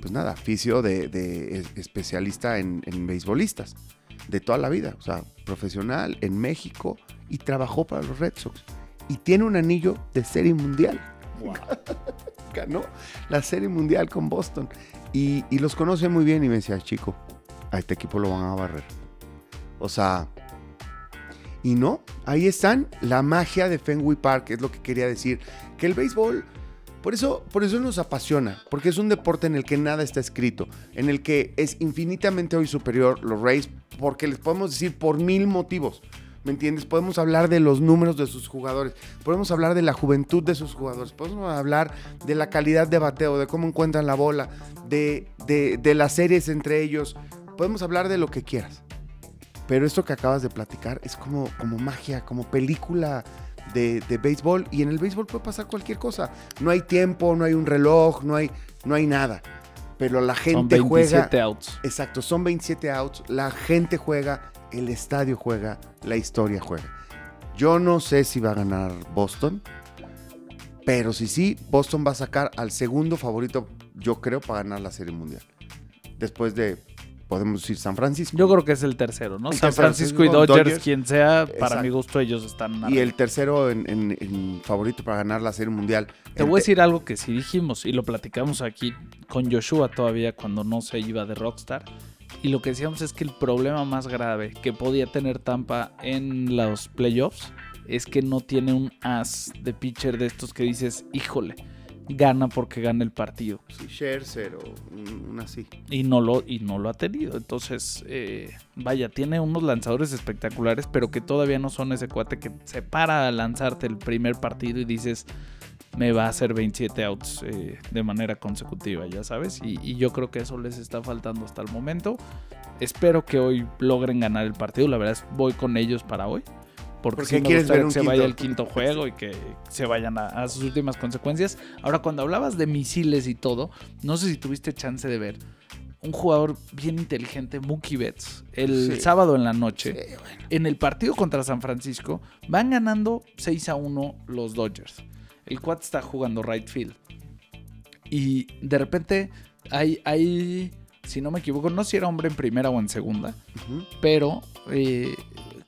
pues nada, fisio de, de especialista en, en beisbolistas de toda la vida, o sea, profesional en México y trabajó para los Red Sox. Y tiene un anillo de serie mundial. Ganó la serie mundial con Boston. Y, y, los conoce muy bien y me decía, chico, a este equipo lo van a barrer. O sea, y no, ahí están, la magia de Fenway Park, es lo que quería decir. Que el béisbol, por eso, por eso nos apasiona, porque es un deporte en el que nada está escrito, en el que es infinitamente hoy superior los Rays, porque les podemos decir por mil motivos. ¿Me entiendes? Podemos hablar de los números de sus jugadores, podemos hablar de la juventud de sus jugadores, podemos hablar de la calidad de bateo, de cómo encuentran la bola, de, de, las series entre ellos, podemos hablar de lo que quieras. Pero esto que acabas de platicar es como, como magia, como película de, de, béisbol. Y en el béisbol puede pasar cualquier cosa. No hay tiempo, no hay un reloj, no hay, no hay nada. Pero la gente son 27 outs. Exacto, son 27 outs. La gente juega, el estadio juega, la historia juega. Yo no sé si va a ganar Boston, pero si sí, Boston va a sacar al segundo favorito, yo creo, para ganar la Serie Mundial. Después de, podemos decir, San Francisco. Yo creo que es el tercero, ¿no? San Francisco y Dodgers, quien sea, para mi gusto ellos están... Y el tercero en, favorito para ganar la Serie Mundial. Te voy a decir algo que sí dijimos y lo platicamos aquí con Joshua todavía cuando no se iba de Rockstar y lo que decíamos es que el problema más grave que podía tener Tampa en los playoffs es que no tiene un as de pitcher de estos que dices, híjole, gana porque gana el partido. Sí, Scherzer o un así. Y no lo, y no lo ha tenido. Entonces, eh, vaya, tiene unos lanzadores espectaculares, pero que todavía no son ese cuate que se para a lanzarte el primer partido y dices, me va a hacer 27 outs eh, de manera consecutiva, ya sabes. Y, yo creo que eso les está faltando hasta el momento. Espero que hoy logren ganar el partido. La verdad es voy con ellos para hoy. Porque, si quieres ver que se vaya el quinto juego y que se vayan a, sus últimas consecuencias. Ahora, cuando hablabas de misiles y todo, no sé si tuviste chance de ver un jugador bien inteligente, Mookie Betts, el sábado en la noche, en el partido contra San Francisco, van ganando 6 a 1 los Dodgers el cuate está jugando right field. Y de repente hay, hay, si no me equivoco, no sé si era hombre en primera o en segunda, pero eh,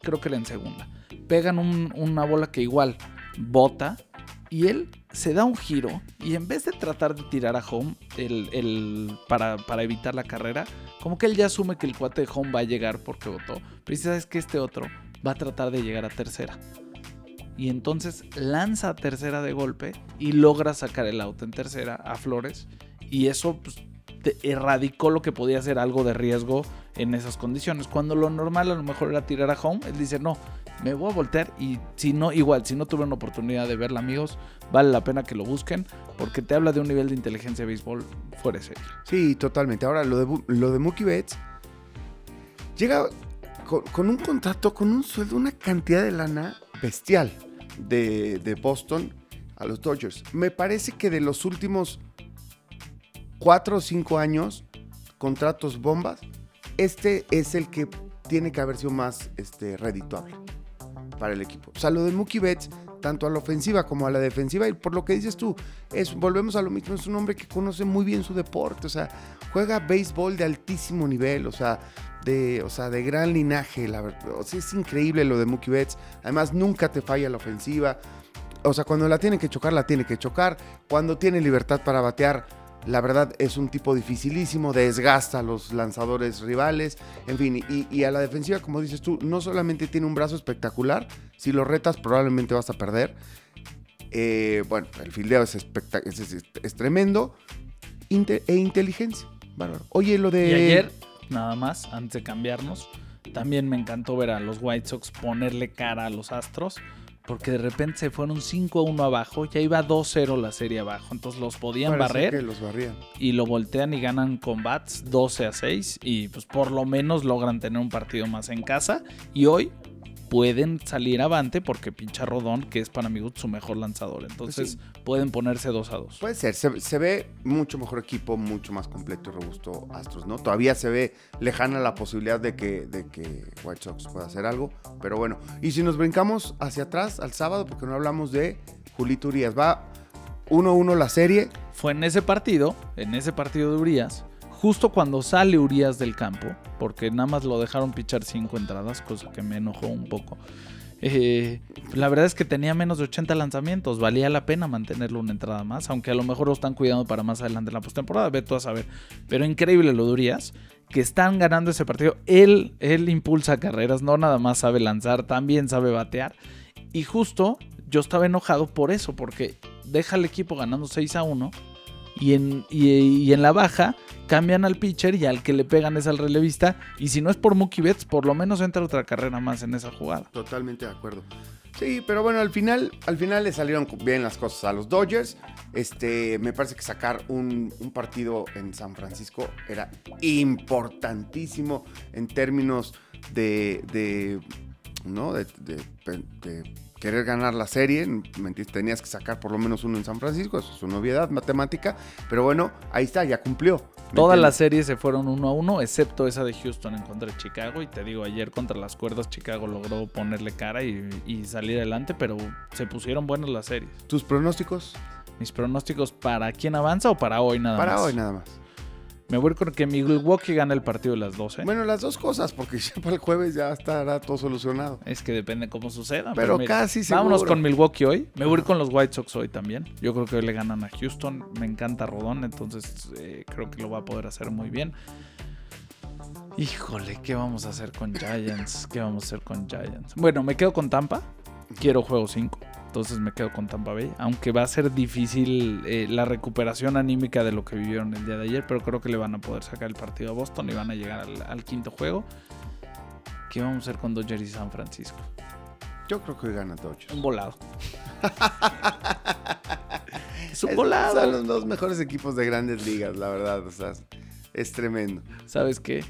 creo que era en segunda. Pegan una bola que igual bota y él se da un giro y en vez de tratar de tirar a home el, para, para, evitar la carrera, como que él ya asume que el cuate de home va a llegar porque votó, pero sabes que este otro va a tratar de llegar a tercera y entonces lanza a tercera de golpe y logra sacar el auto en tercera a Flores y eso pues, erradicó lo que podía ser algo de riesgo en esas condiciones. Cuando lo normal a lo mejor era tirar a home, él dice, no, me voy a voltear y si no, igual, si no tuve una oportunidad de verla, amigos, vale la pena que lo busquen porque te habla de un nivel de inteligencia de béisbol fuera de serie. Sí, totalmente. Ahora, lo de, lo de Mookie Betts llega con, con un contrato, con un sueldo, una cantidad de lana bestial de, Boston a los Dodgers. Me parece que de los últimos cuatro o cinco años, contratos bombas, este es el que tiene que haber sido más este, redituable para el equipo. O sea, lo de Mookie Betts, tanto a la ofensiva como a la defensiva, y por lo que dices tú, es, volvemos a lo mismo, es un hombre que conoce muy bien su deporte, o sea, juega béisbol de altísimo nivel, o sea, de, o sea, de gran linaje, la verdad. O es increíble lo de Mookie Betts. Además, nunca te falla la ofensiva. O sea, cuando la tiene que chocar, la tiene que chocar. Cuando tiene libertad para batear, la verdad es un tipo dificilísimo, desgasta a los lanzadores rivales. En fin, y, a la defensiva, como dices tú, no solamente tiene un brazo espectacular, si lo retas probablemente vas a perder. Eh, bueno, el fildeo es, es, tremendo. e inteligencia. Oye, lo de... ¿Y ayer? Nada más, antes de cambiarnos. También me encantó ver a los White Sox ponerle cara a los Astros, porque de repente se fueron 5 a 1 abajo, ya iba 2-0 la serie abajo, entonces los podían barrer. los y lo voltean y ganan combats 12 a 6 y pues por lo menos logran tener un partido más en casa. Y hoy pueden salir avante porque pincha Rodón, que es para mí su mejor lanzador. Entonces pueden ponerse 2 a 2. Puede ser, se, ve mucho mejor equipo, mucho más completo y robusto Astros, ¿no? Todavía se ve lejana la posibilidad de que, de que White Sox pueda hacer algo, pero bueno. Y si nos brincamos hacia atrás al sábado, porque no hablamos de Julito Urias, va 1-1 la serie. fue en ese partido, en ese partido de Urias, justo cuando sale Urias del campo, porque nada más lo dejaron pichar cinco entradas, cosa que me enojó un poco. Eh, la verdad es que tenía menos de 80 lanzamientos. Valía la pena mantenerlo una entrada más. Aunque a lo mejor lo están cuidando para más adelante en la postemporada. Ve tú a saber. Pero increíble lo de Urias. Que están ganando ese partido. Él, él impulsa carreras. No nada más sabe lanzar. También sabe batear. Y justo yo estaba enojado por eso. Porque deja al equipo ganando 6 a 1 y en, y, en la baja cambian al pitcher y al que le pegan es al relevista. Y si no es por Mookie Betts, por lo menos entra otra carrera más en esa jugada. Totalmente de acuerdo. Sí, pero bueno, al final, al final le salieron bien las cosas a los Dodgers. Este, me parece que sacar un, partido en San Francisco era importantísimo en términos de, de ¿no? de querer ganar la serie, tenías que sacar por lo menos uno en San Francisco, eso es una obviedad matemática, pero bueno, ahí está, ya cumplió. Todas las series se fueron uno a uno, excepto esa de Houston en contra de Chicago, y te digo, ayer contra las cuerdas Chicago logró ponerle cara y, y salir adelante, pero se pusieron buenas las series. ¿Tus pronósticos? Mis pronósticos para quién avanza o para hoy nada más. Para hoy nada más. Me voy con que Milwaukee gane el partido de las 12. Bueno, las dos cosas, porque ya para el jueves ya estará todo solucionado. Es que depende cómo suceda. Pero, casi seguro. Vámonos con Milwaukee hoy. Me voy con los White Sox hoy también. Yo creo que hoy le ganan a Houston. Me encanta Rodón, entonces eh, creo que lo va a poder hacer muy bien. Híjole, ¿qué vamos a hacer con Giants? ¿Qué vamos a hacer con Giants? Bueno, me quedo con Tampa. Quiero juego 5. Entonces me quedo con Tampa Bay. Aunque va a ser difícil eh, la recuperación anímica de lo que vivieron el día de ayer. Pero creo que le van a poder sacar el partido a Boston y van a llegar al, quinto juego. ¿Qué vamos a hacer con Dodgers y San Francisco? Yo creo que hoy gana Dodgers. Un volado. es un volado. Son los dos mejores equipos de grandes ligas, la verdad. O sea, es tremendo. ¿Sabes qué?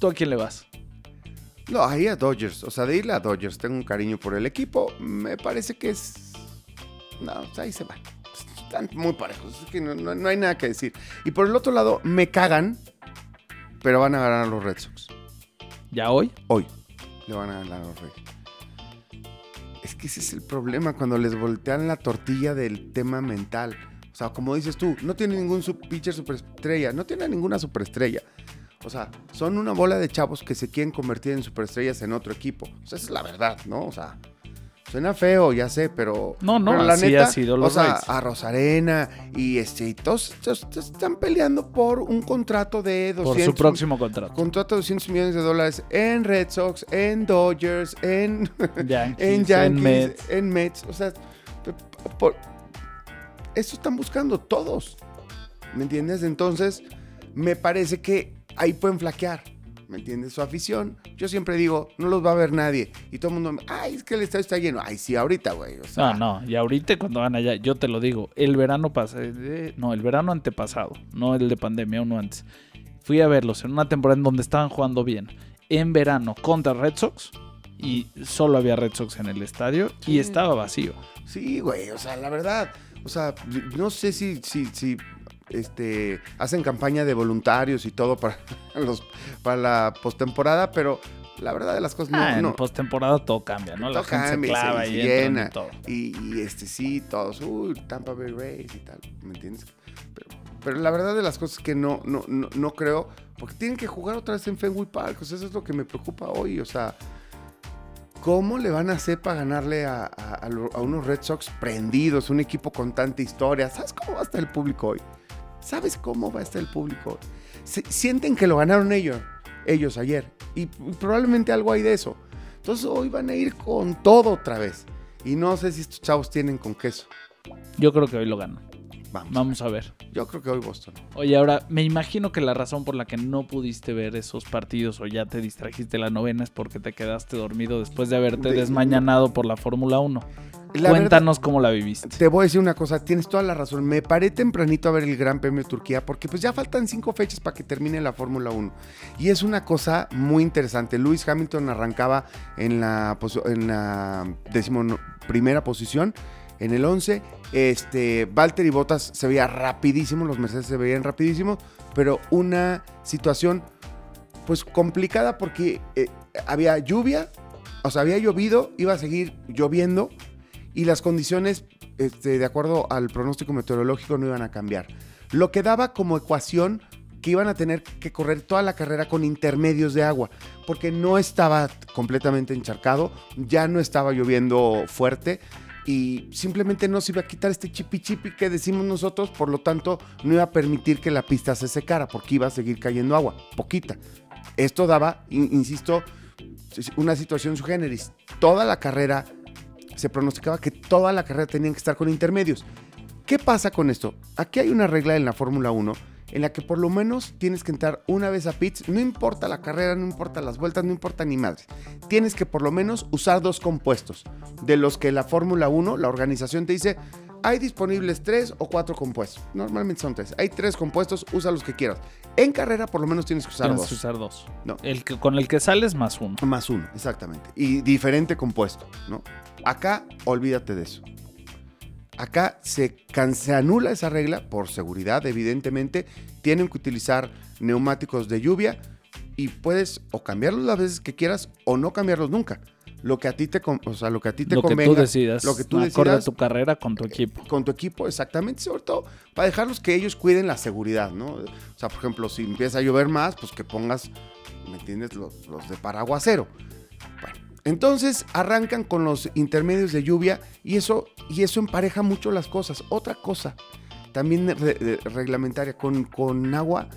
¿Tú a quién le vas? No, ahí a Dodgers. O sea, de irle a Dodgers. Tengo un cariño por el equipo. Me parece que es. No, ahí se van. Están muy parejos. Es que no, hay nada que decir. Y por el otro lado, me cagan. Pero van a ganar los Red Sox. ¿Ya hoy? Hoy. Le van a ganar a los Reyes. Es que ese es el problema cuando les voltean la tortilla del tema mental. O sea, como dices tú, no tiene ningún pitcher superestrella. No tiene ninguna superestrella. O sea, son una bola de chavos que se quieren convertir en superestrellas en otro equipo. O sea, esa es la verdad, ¿no? O sea, suena feo, ya sé, pero. No, no, la así ha sido los O sea, a Rosarena y este, y todos, están peleando por un contrato de 200. Por su próximo contrato. Contrato de 200 millones de dólares en Red Sox, en Dodgers, en Yankees, en, Yankees, en Mets. O sea, por, esto están buscando todos. ¿Me entiendes? Entonces, me parece que ahí pueden flaquear. ¿Me entiendes? Su afición, yo siempre digo, no los va a ver nadie. Y todo el mundo, ay, es que el estadio está lleno. Ay, sí, ahorita, güey. no, no, y ahorita cuando van allá, yo te lo digo, el verano pasado, eh, no, el verano antepasado, no el de pandemia, uno antes. Fui a verlos en una temporada en donde estaban jugando bien. En verano contra Red Sox y solo había Red Sox en el estadio y estaba vacío. Sí, güey, o sea, la verdad, o sea, no sé si, si, si este, hacen campaña de voluntarios y todo para, los, para la postemporada, pero la verdad de las cosas no. Ah, en postemporada todo cambia, ¿no? La gente se clava y, llena. Y, este sí, todos, uy, Tampa Bay Rays y tal, ¿me entiendes? Pero, la verdad de las cosas es que no, no, no, creo, porque tienen que jugar otra vez en Fenway Park, o sea, eso es lo que me preocupa hoy, o sea, ¿Cómo le van a hacer para ganarle a, a, unos Red Sox prendidos, un equipo con tanta historia? ¿Sabes cómo va a estar el público hoy? ¿Sabes cómo va a estar el público? sienten que lo ganaron ellos, ellos ayer. Y, probablemente algo hay de eso. Entonces hoy van a ir con todo otra vez. Y no sé si estos chavos tienen con queso. Yo creo que hoy lo ganan. Vamos. Vamos a ver. Yo creo que hoy Boston. Oye, ahora, me imagino que la razón por la que no pudiste ver esos partidos o ya te distrajiste la novena es porque te quedaste dormido después de haberte desmañanado por la Fórmula 1. Cuéntanos cómo la viviste. Te voy a decir una cosa, tienes toda la razón. Me paré tempranito a ver el Gran Premio de Turquía porque pues ya faltan cinco fechas para que termine la Fórmula 1. Y es una cosa muy interesante. Lewis Hamilton arrancaba en la, en la primera posición, en el 11. Este, Valtteri Bottas se veía rapidísimo, los Mercedes se veían rapidísimo, pero una situación pues complicada porque eh, había lluvia, o sea, había llovido, iba a seguir lloviendo y las condiciones, este, de acuerdo al pronóstico meteorológico, no iban a cambiar. Lo que daba como ecuación que iban a tener que correr toda la carrera con intermedios de agua, porque no estaba completamente encharcado, ya no estaba lloviendo fuerte y simplemente no se iba a quitar este chipi chipi que decimos nosotros, por lo tanto no iba a permitir que la pista se secara porque iba a seguir cayendo agua, poquita. Esto daba, insisto, una situación su. Toda la carrera, se pronosticaba que toda la carrera tenían que estar con intermedios. ¿Qué pasa con esto? Aquí hay una regla en la Fórmula 1 en la que por lo menos tienes que entrar una vez a pits, no importa la carrera, no importa las vueltas, no importa ni madre. Tienes que por lo menos usar dos compuestos, de los que la Fórmula 1, la organización te dice, hay disponibles tres o cuatro compuestos. Normalmente son tres. Hay tres compuestos, usa los que quieras. En carrera por lo menos tienes que usar Tienes dos. que usar dos. No. El que, con el que sales más uno. Más uno, exactamente. Y diferente compuesto, ¿no? Acá, olvídate de eso. Acá se, se anula esa regla por seguridad, evidentemente. Tienen que utilizar neumáticos de lluvia y puedes o cambiarlos las veces que quieras o no cambiarlos nunca. Lo que a ti te, o sea, lo que a ti te Lo que convenga. tú decidas. Lo que tú acorde a decidas tu carrera con tu equipo. con tu equipo, exactamente, sobre todo para dejarlos que ellos cuiden la seguridad, ¿no? O sea, por ejemplo, si empieza a llover más, pues que pongas, ¿me entiendes? Los, los de paraguacero. Entonces arrancan con los intermedios de lluvia y eso, y eso empareja mucho las cosas. Otra cosa, también de- reglamentaria, con, con agua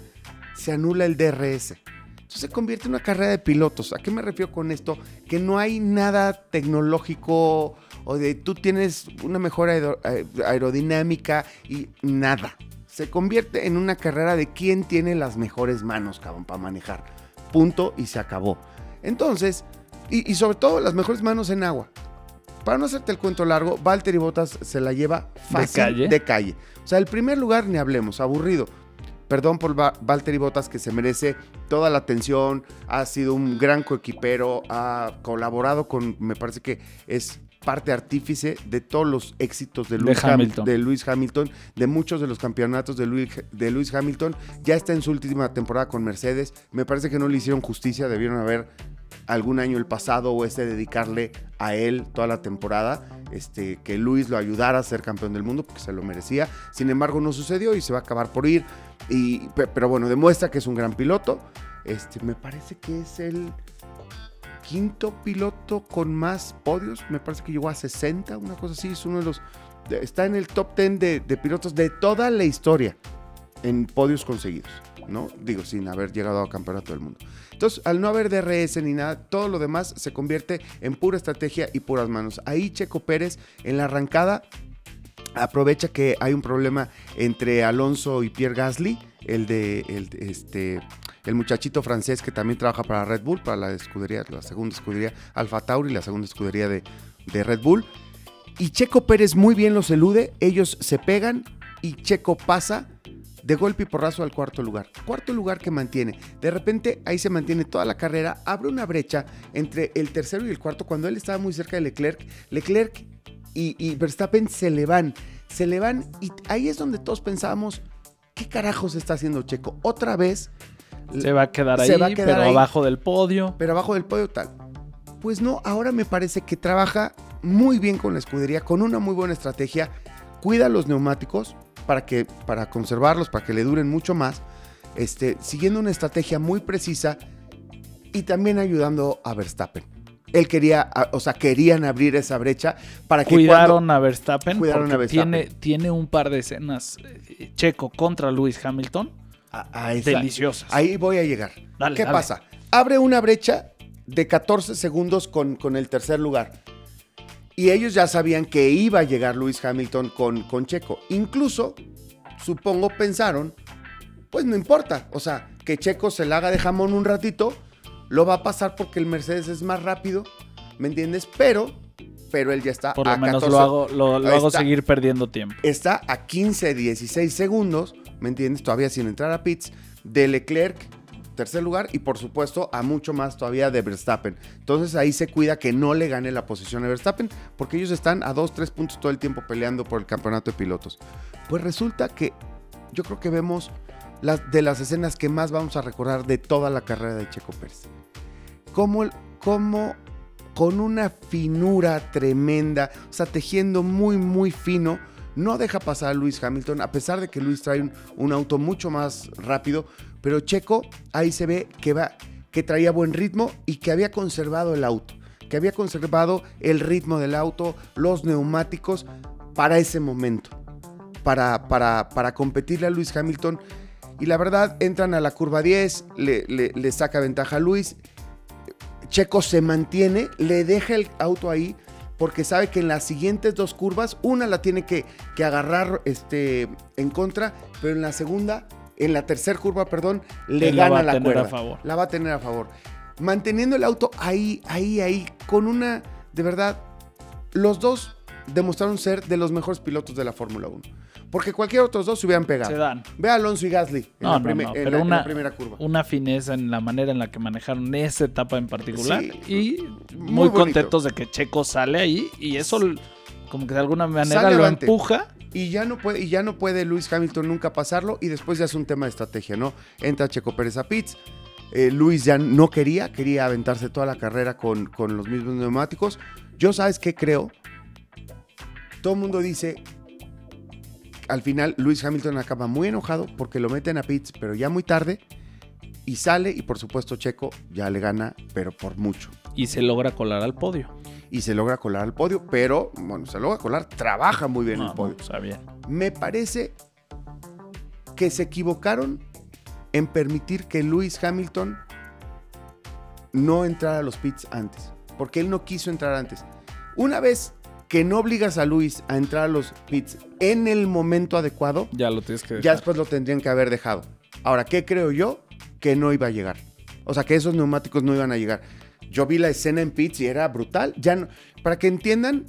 se anula el DRS. Entonces se convierte en una carrera de pilotos. ¿A qué me refiero con esto? Que no hay nada tecnológico o de tú tienes una mejor aero- aer- aerodinámica y nada. Se convierte en una carrera de quién tiene las mejores manos, cabrón, para manejar. Punto y se acabó. Entonces, y, y sobre todo las mejores manos en agua. Para no hacerte el cuento largo, Valtteri Bottas se la lleva fácil calle? de calle. O sea, el primer lugar ni hablemos, aburrido. Perdón por Va- Valtteri Bottas que se merece toda la atención, ha sido un gran coequipero, ha colaborado con, me parece que es parte artífice de todos los éxitos de De Lewis, Ham- Hamilton. de Lewis Hamilton, de muchos de los campeonatos de Lewis, de Lewis Hamilton. Ya está en su última temporada con Mercedes. Me parece que no le hicieron justicia, debieron haber algún año el pasado o este dedicarle a él toda la temporada, este, que Luis lo ayudara a ser campeón del mundo porque se lo merecía. Sin embargo, no sucedió y se va a acabar por ir. Y, pe- pero bueno, demuestra que es un gran piloto. Este, me parece que es el quinto piloto con más podios. Me parece que llegó a 60, una cosa así. Es uno de los. está en el top 10 de, de pilotos de toda la historia en podios conseguidos. ¿No? Digo, sin haber llegado a campeonato del mundo. Entonces, al no haber DRS ni nada, todo lo demás se convierte en pura estrategia y puras manos. Ahí Checo Pérez en la arrancada aprovecha que hay un problema entre Alonso y Pierre Gasly, el de el, este el muchachito francés que también trabaja para Red Bull, para la escudería, la segunda escudería Alfa Tauri, la segunda escudería de, de Red Bull. Y Checo Pérez muy bien los elude, ellos se pegan y Checo pasa de golpe y porrazo al cuarto lugar. Cuarto lugar que mantiene. De repente ahí se mantiene toda la carrera, abre una brecha entre el tercero y el cuarto cuando él estaba muy cerca de Leclerc. Leclerc y, y Verstappen se le van, se le van y ahí es donde todos pensábamos, ¿qué carajos está haciendo Checo? Otra vez, Se va a quedar ahí, a quedar pero ahí. abajo del podio. pero abajo del podio tal. Pues no, ahora me parece que trabaja muy bien con la escudería, con una muy buena estrategia, cuida los neumáticos para, que, para conservarlos, para que le duren mucho más, este, siguiendo una estrategia muy precisa y también ayudando a Verstappen. Él quería, o sea, querían abrir esa brecha para que Cuidaron a Verstappen. Cuidaron porque a Verstappen. Tiene, tiene un par de escenas eh, Checo contra Lewis Hamilton a- a deliciosas. Ahí voy a llegar. Dale, ¿Qué dale. pasa? Abre una brecha de 14 segundos con, con el tercer lugar. Y ellos ya sabían que iba a llegar Lewis Hamilton con, con Checo. Incluso, supongo, pensaron, pues no importa. O sea, que Checo se la haga de jamón un ratito, lo va a pasar porque el Mercedes es más rápido, ¿me entiendes? Pero, pero él ya está Por lo a menos 14 lo hago, lo, hago seguir perdiendo tiempo. está a 15, 16 segundos, ¿me entiendes? Todavía sin entrar a pits, de Leclerc, tercer lugar, y por supuesto a mucho más todavía de Verstappen. Entonces ahí se cuida que no le gane la posición a Verstappen, porque ellos están a 2, 3 puntos todo el tiempo peleando por el campeonato de pilotos. Pues resulta que yo creo que vemos las, de las escenas que más vamos a recordar de toda la carrera de Checo Pérez. Cómo, cómo con una finura tremenda, o sea, tejiendo muy, muy fino. No deja pasar a Luis Hamilton, a pesar de que Luis trae un auto mucho más rápido, pero Checo ahí se ve que, va, que traía buen ritmo y que había conservado el auto, que había conservado el ritmo del auto, los neumáticos para ese momento, para, para, para competirle a Luis Hamilton. Y la verdad, entran a la curva 10, le, le- saca ventaja a Luis. Checo se mantiene, le deja el auto ahí porque sabe que en las siguientes dos curvas, una la tiene que, que agarrar este, en contra, pero en la segunda, en la tercera curva, perdón, le Él la va gana a la tener cuerda. a favor. La va a tener a favor. Manteniendo el auto ahí, ahí, ahí, con una, de verdad, los dos demostraron ser de los mejores pilotos de la Fórmula 1. Porque cualquier otros dos se hubieran pegado. Se dan. Ve a Alonso y Gasly en, No, la, no, en pero la- en la una- primera curva. Una fineza en la manera en la que manejaron esa etapa en particular. Sí, y muy contentos de que Checo sale ahí. Y eso, como que de alguna manera Sale lo avante. empuja. Y ya no puede, y Hamilton nunca pasarlo. Y después ya es un tema de estrategia, ¿no? Entra Checo Pérez a Pitts. eh, Luis ya no quería, quería aventarse toda la carrera con, con los mismos neumáticos. Yo, ¿sabes qué creo? Todo el mundo dice. Al final, Luis Hamilton acaba muy enojado porque lo meten a Pitts, pero ya muy tarde. Y sale, y por supuesto, Checo ya le gana, pero por mucho. Y se logra colar al podio. Y se logra colar al podio, pero, bueno, se logra colar, trabaja muy bien No, el podio. no, bien. Me parece que se equivocaron en permitir que Lewis Hamilton no entrara a los pits antes, porque él no quiso entrar antes. Una vez que no obligas a Luis a entrar a los pits en el momento adecuado, Ya lo tienes que ya después lo tendrían que haber dejado. Ahora, ¿qué creo yo? Que no iba a llegar. O sea, que esos neumáticos no iban a llegar. Yo vi la escena en pits y era brutal. Ya no- para que entiendan,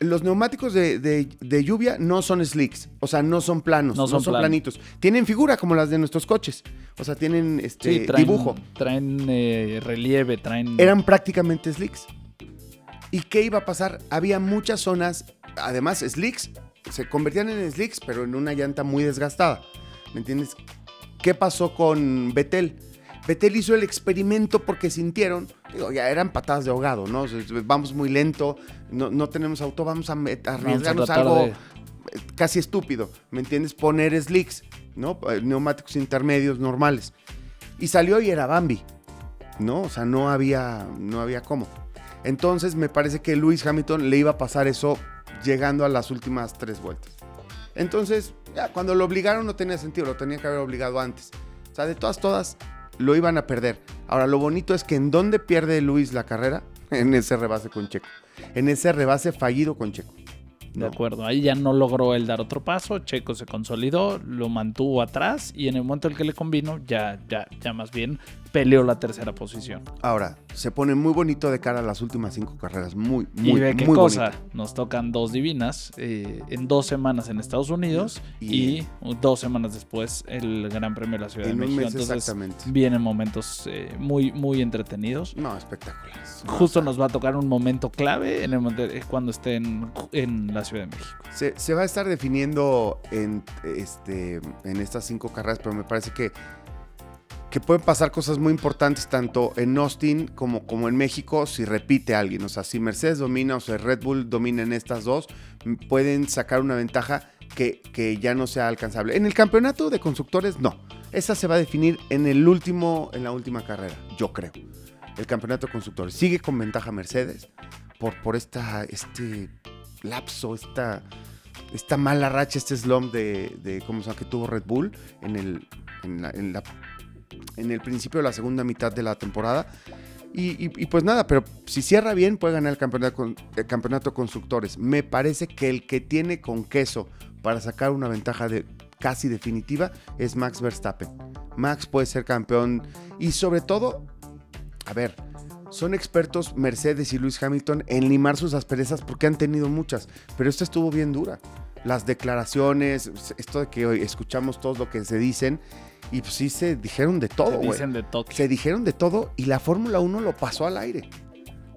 los neumáticos de, de- de lluvia no son slicks. O sea, no son planos, No no son planitos. Tienen figura como las de nuestros coches. O sea, tienen este Sí, traen, dibujo. traen eh, relieve, traen... Eran prácticamente slicks. ¿Y qué iba a pasar? Había muchas zonas, además slicks, se convertían en slicks, pero en una llanta muy desgastada. ¿Me entiendes? ¿Qué pasó con Betel? Betel hizo el experimento porque sintieron, digo, ya eran patadas de ahogado, ¿no? Vamos muy lento, no, no tenemos auto, vamos a, Vamos arriesgarnos algo de- eh, casi estúpido, ¿me entiendes? Poner slicks, ¿no? Eh, Neumáticos intermedios normales. Y salió y era Bambi, ¿no? O sea, no había, no había cómo. Entonces me parece que Lewis Hamilton le iba a pasar eso llegando a las últimas tres vueltas. Entonces, ya, cuando lo obligaron no tenía sentido, lo tenía que haber obligado antes. O sea, de todas, todas, lo iban a perder. Ahora, lo bonito es que en dónde pierde Luis la carrera, en ese rebase con Checo. En ese rebase fallido con Checo. De ¿no? acuerdo, ahí ya no logró él dar otro paso, Checo se consolidó, lo mantuvo atrás y en el momento en el que le convino, ya, ya, ya más bien peleó la tercera posición. Ahora, se pone muy bonito de cara a las últimas cinco carreras. Muy, muy, y ve qué muy cosa, bonito. nos tocan dos divinas eh, en dos semanas en Estados Unidos Y- y, dos semanas después el Gran Premio de la Ciudad En de un México. mes Entonces exactamente. vienen momentos eh, muy, muy entretenidos. No, espectaculares. Justo nos va a tocar un momento clave en el momento- cuando esté en, en la Ciudad de México. Se, se va a estar definiendo en, este, en estas cinco carreras, pero me parece que, que pueden pasar cosas muy importantes tanto en Austin como, como en México si repite alguien. O sea, si Mercedes domina o si Red Bull domina en estas dos, pueden sacar una ventaja que, que ya no sea alcanzable. En el campeonato de constructores, no. Esa se va a definir en, el último, en la última carrera, yo creo. El campeonato de constructores. Sigue con ventaja Mercedes por, por esta, este lapso, esta, esta mala racha, este slump de, de ¿cómo se llama? que tuvo Red Bull en el, en la- en el principio de la segunda mitad de la temporada. Y, y- y pues nada, pero si cierra bien puede ganar el campeonato, el campeonato constructores. Me parece que el que tiene con queso para sacar una ventaja de casi definitiva es Max Verstappen. Max puede ser campeón y sobre todo, a ver, son expertos Mercedes y Luis Hamilton en limar sus asperezas porque han tenido muchas, pero esta estuvo bien dura. Las declaraciones, esto de que hoy escuchamos todo lo que se dicen y pues sí se dijeron de todo, Se dicen de toque. Se dijeron de todo y la Fórmula 1 lo pasó al aire.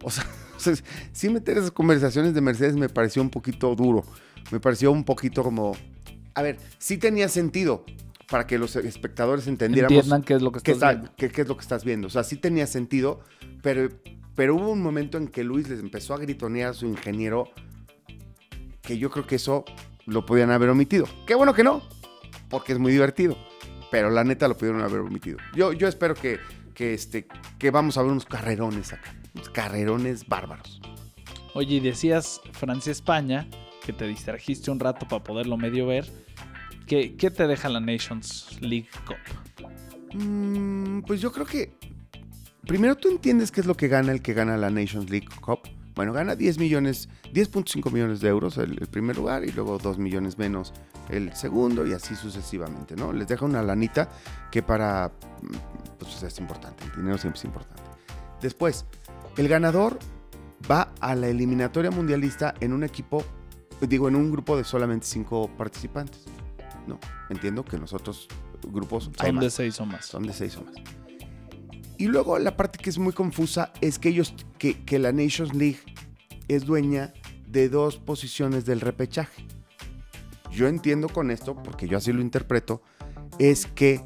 O sea, o sea, sí meter esas conversaciones de Mercedes me pareció un poquito duro. Me pareció un poquito como... A ver, sí tenía sentido para que los espectadores entendiéramos Entiendan qué es lo que estás está- viendo. qué- qué es lo que estás viendo. O sea, sí tenía sentido, pero Pero hubo un momento en que Luis les empezó a gritonear a su ingeniero que yo creo que eso lo podían haber omitido. Qué bueno que no, porque es muy divertido. Pero la neta lo pudieron haber omitido. Yo, yo espero que, que, este, que vamos a ver unos carrerones acá. Unos carrerones bárbaros. Oye, y decías Francia-España, que te distrajiste un rato para poderlo medio ver. ¿Qué, qué te deja la Nations League Cup? Mm, pues yo creo que. Primero tú entiendes qué es lo que gana el que gana la Nations League Cup. Bueno, gana 10 millones, 10.5 millones de euros el, el, primer lugar y luego 2 millones menos el segundo y así sucesivamente, ¿no? Les deja una lanita que para, pues es importante, el dinero siempre es importante. Después, el ganador va a la eliminatoria mundialista en un equipo, digo, en un grupo de solamente 5 participantes. No, entiendo que los otros grupos son de 6 o más. Son de 6 o más. Y luego la parte que es muy confusa es que ellos, que, que, la Nations League es dueña de dos posiciones del repechaje. Yo entiendo con esto, porque yo así lo interpreto, es que,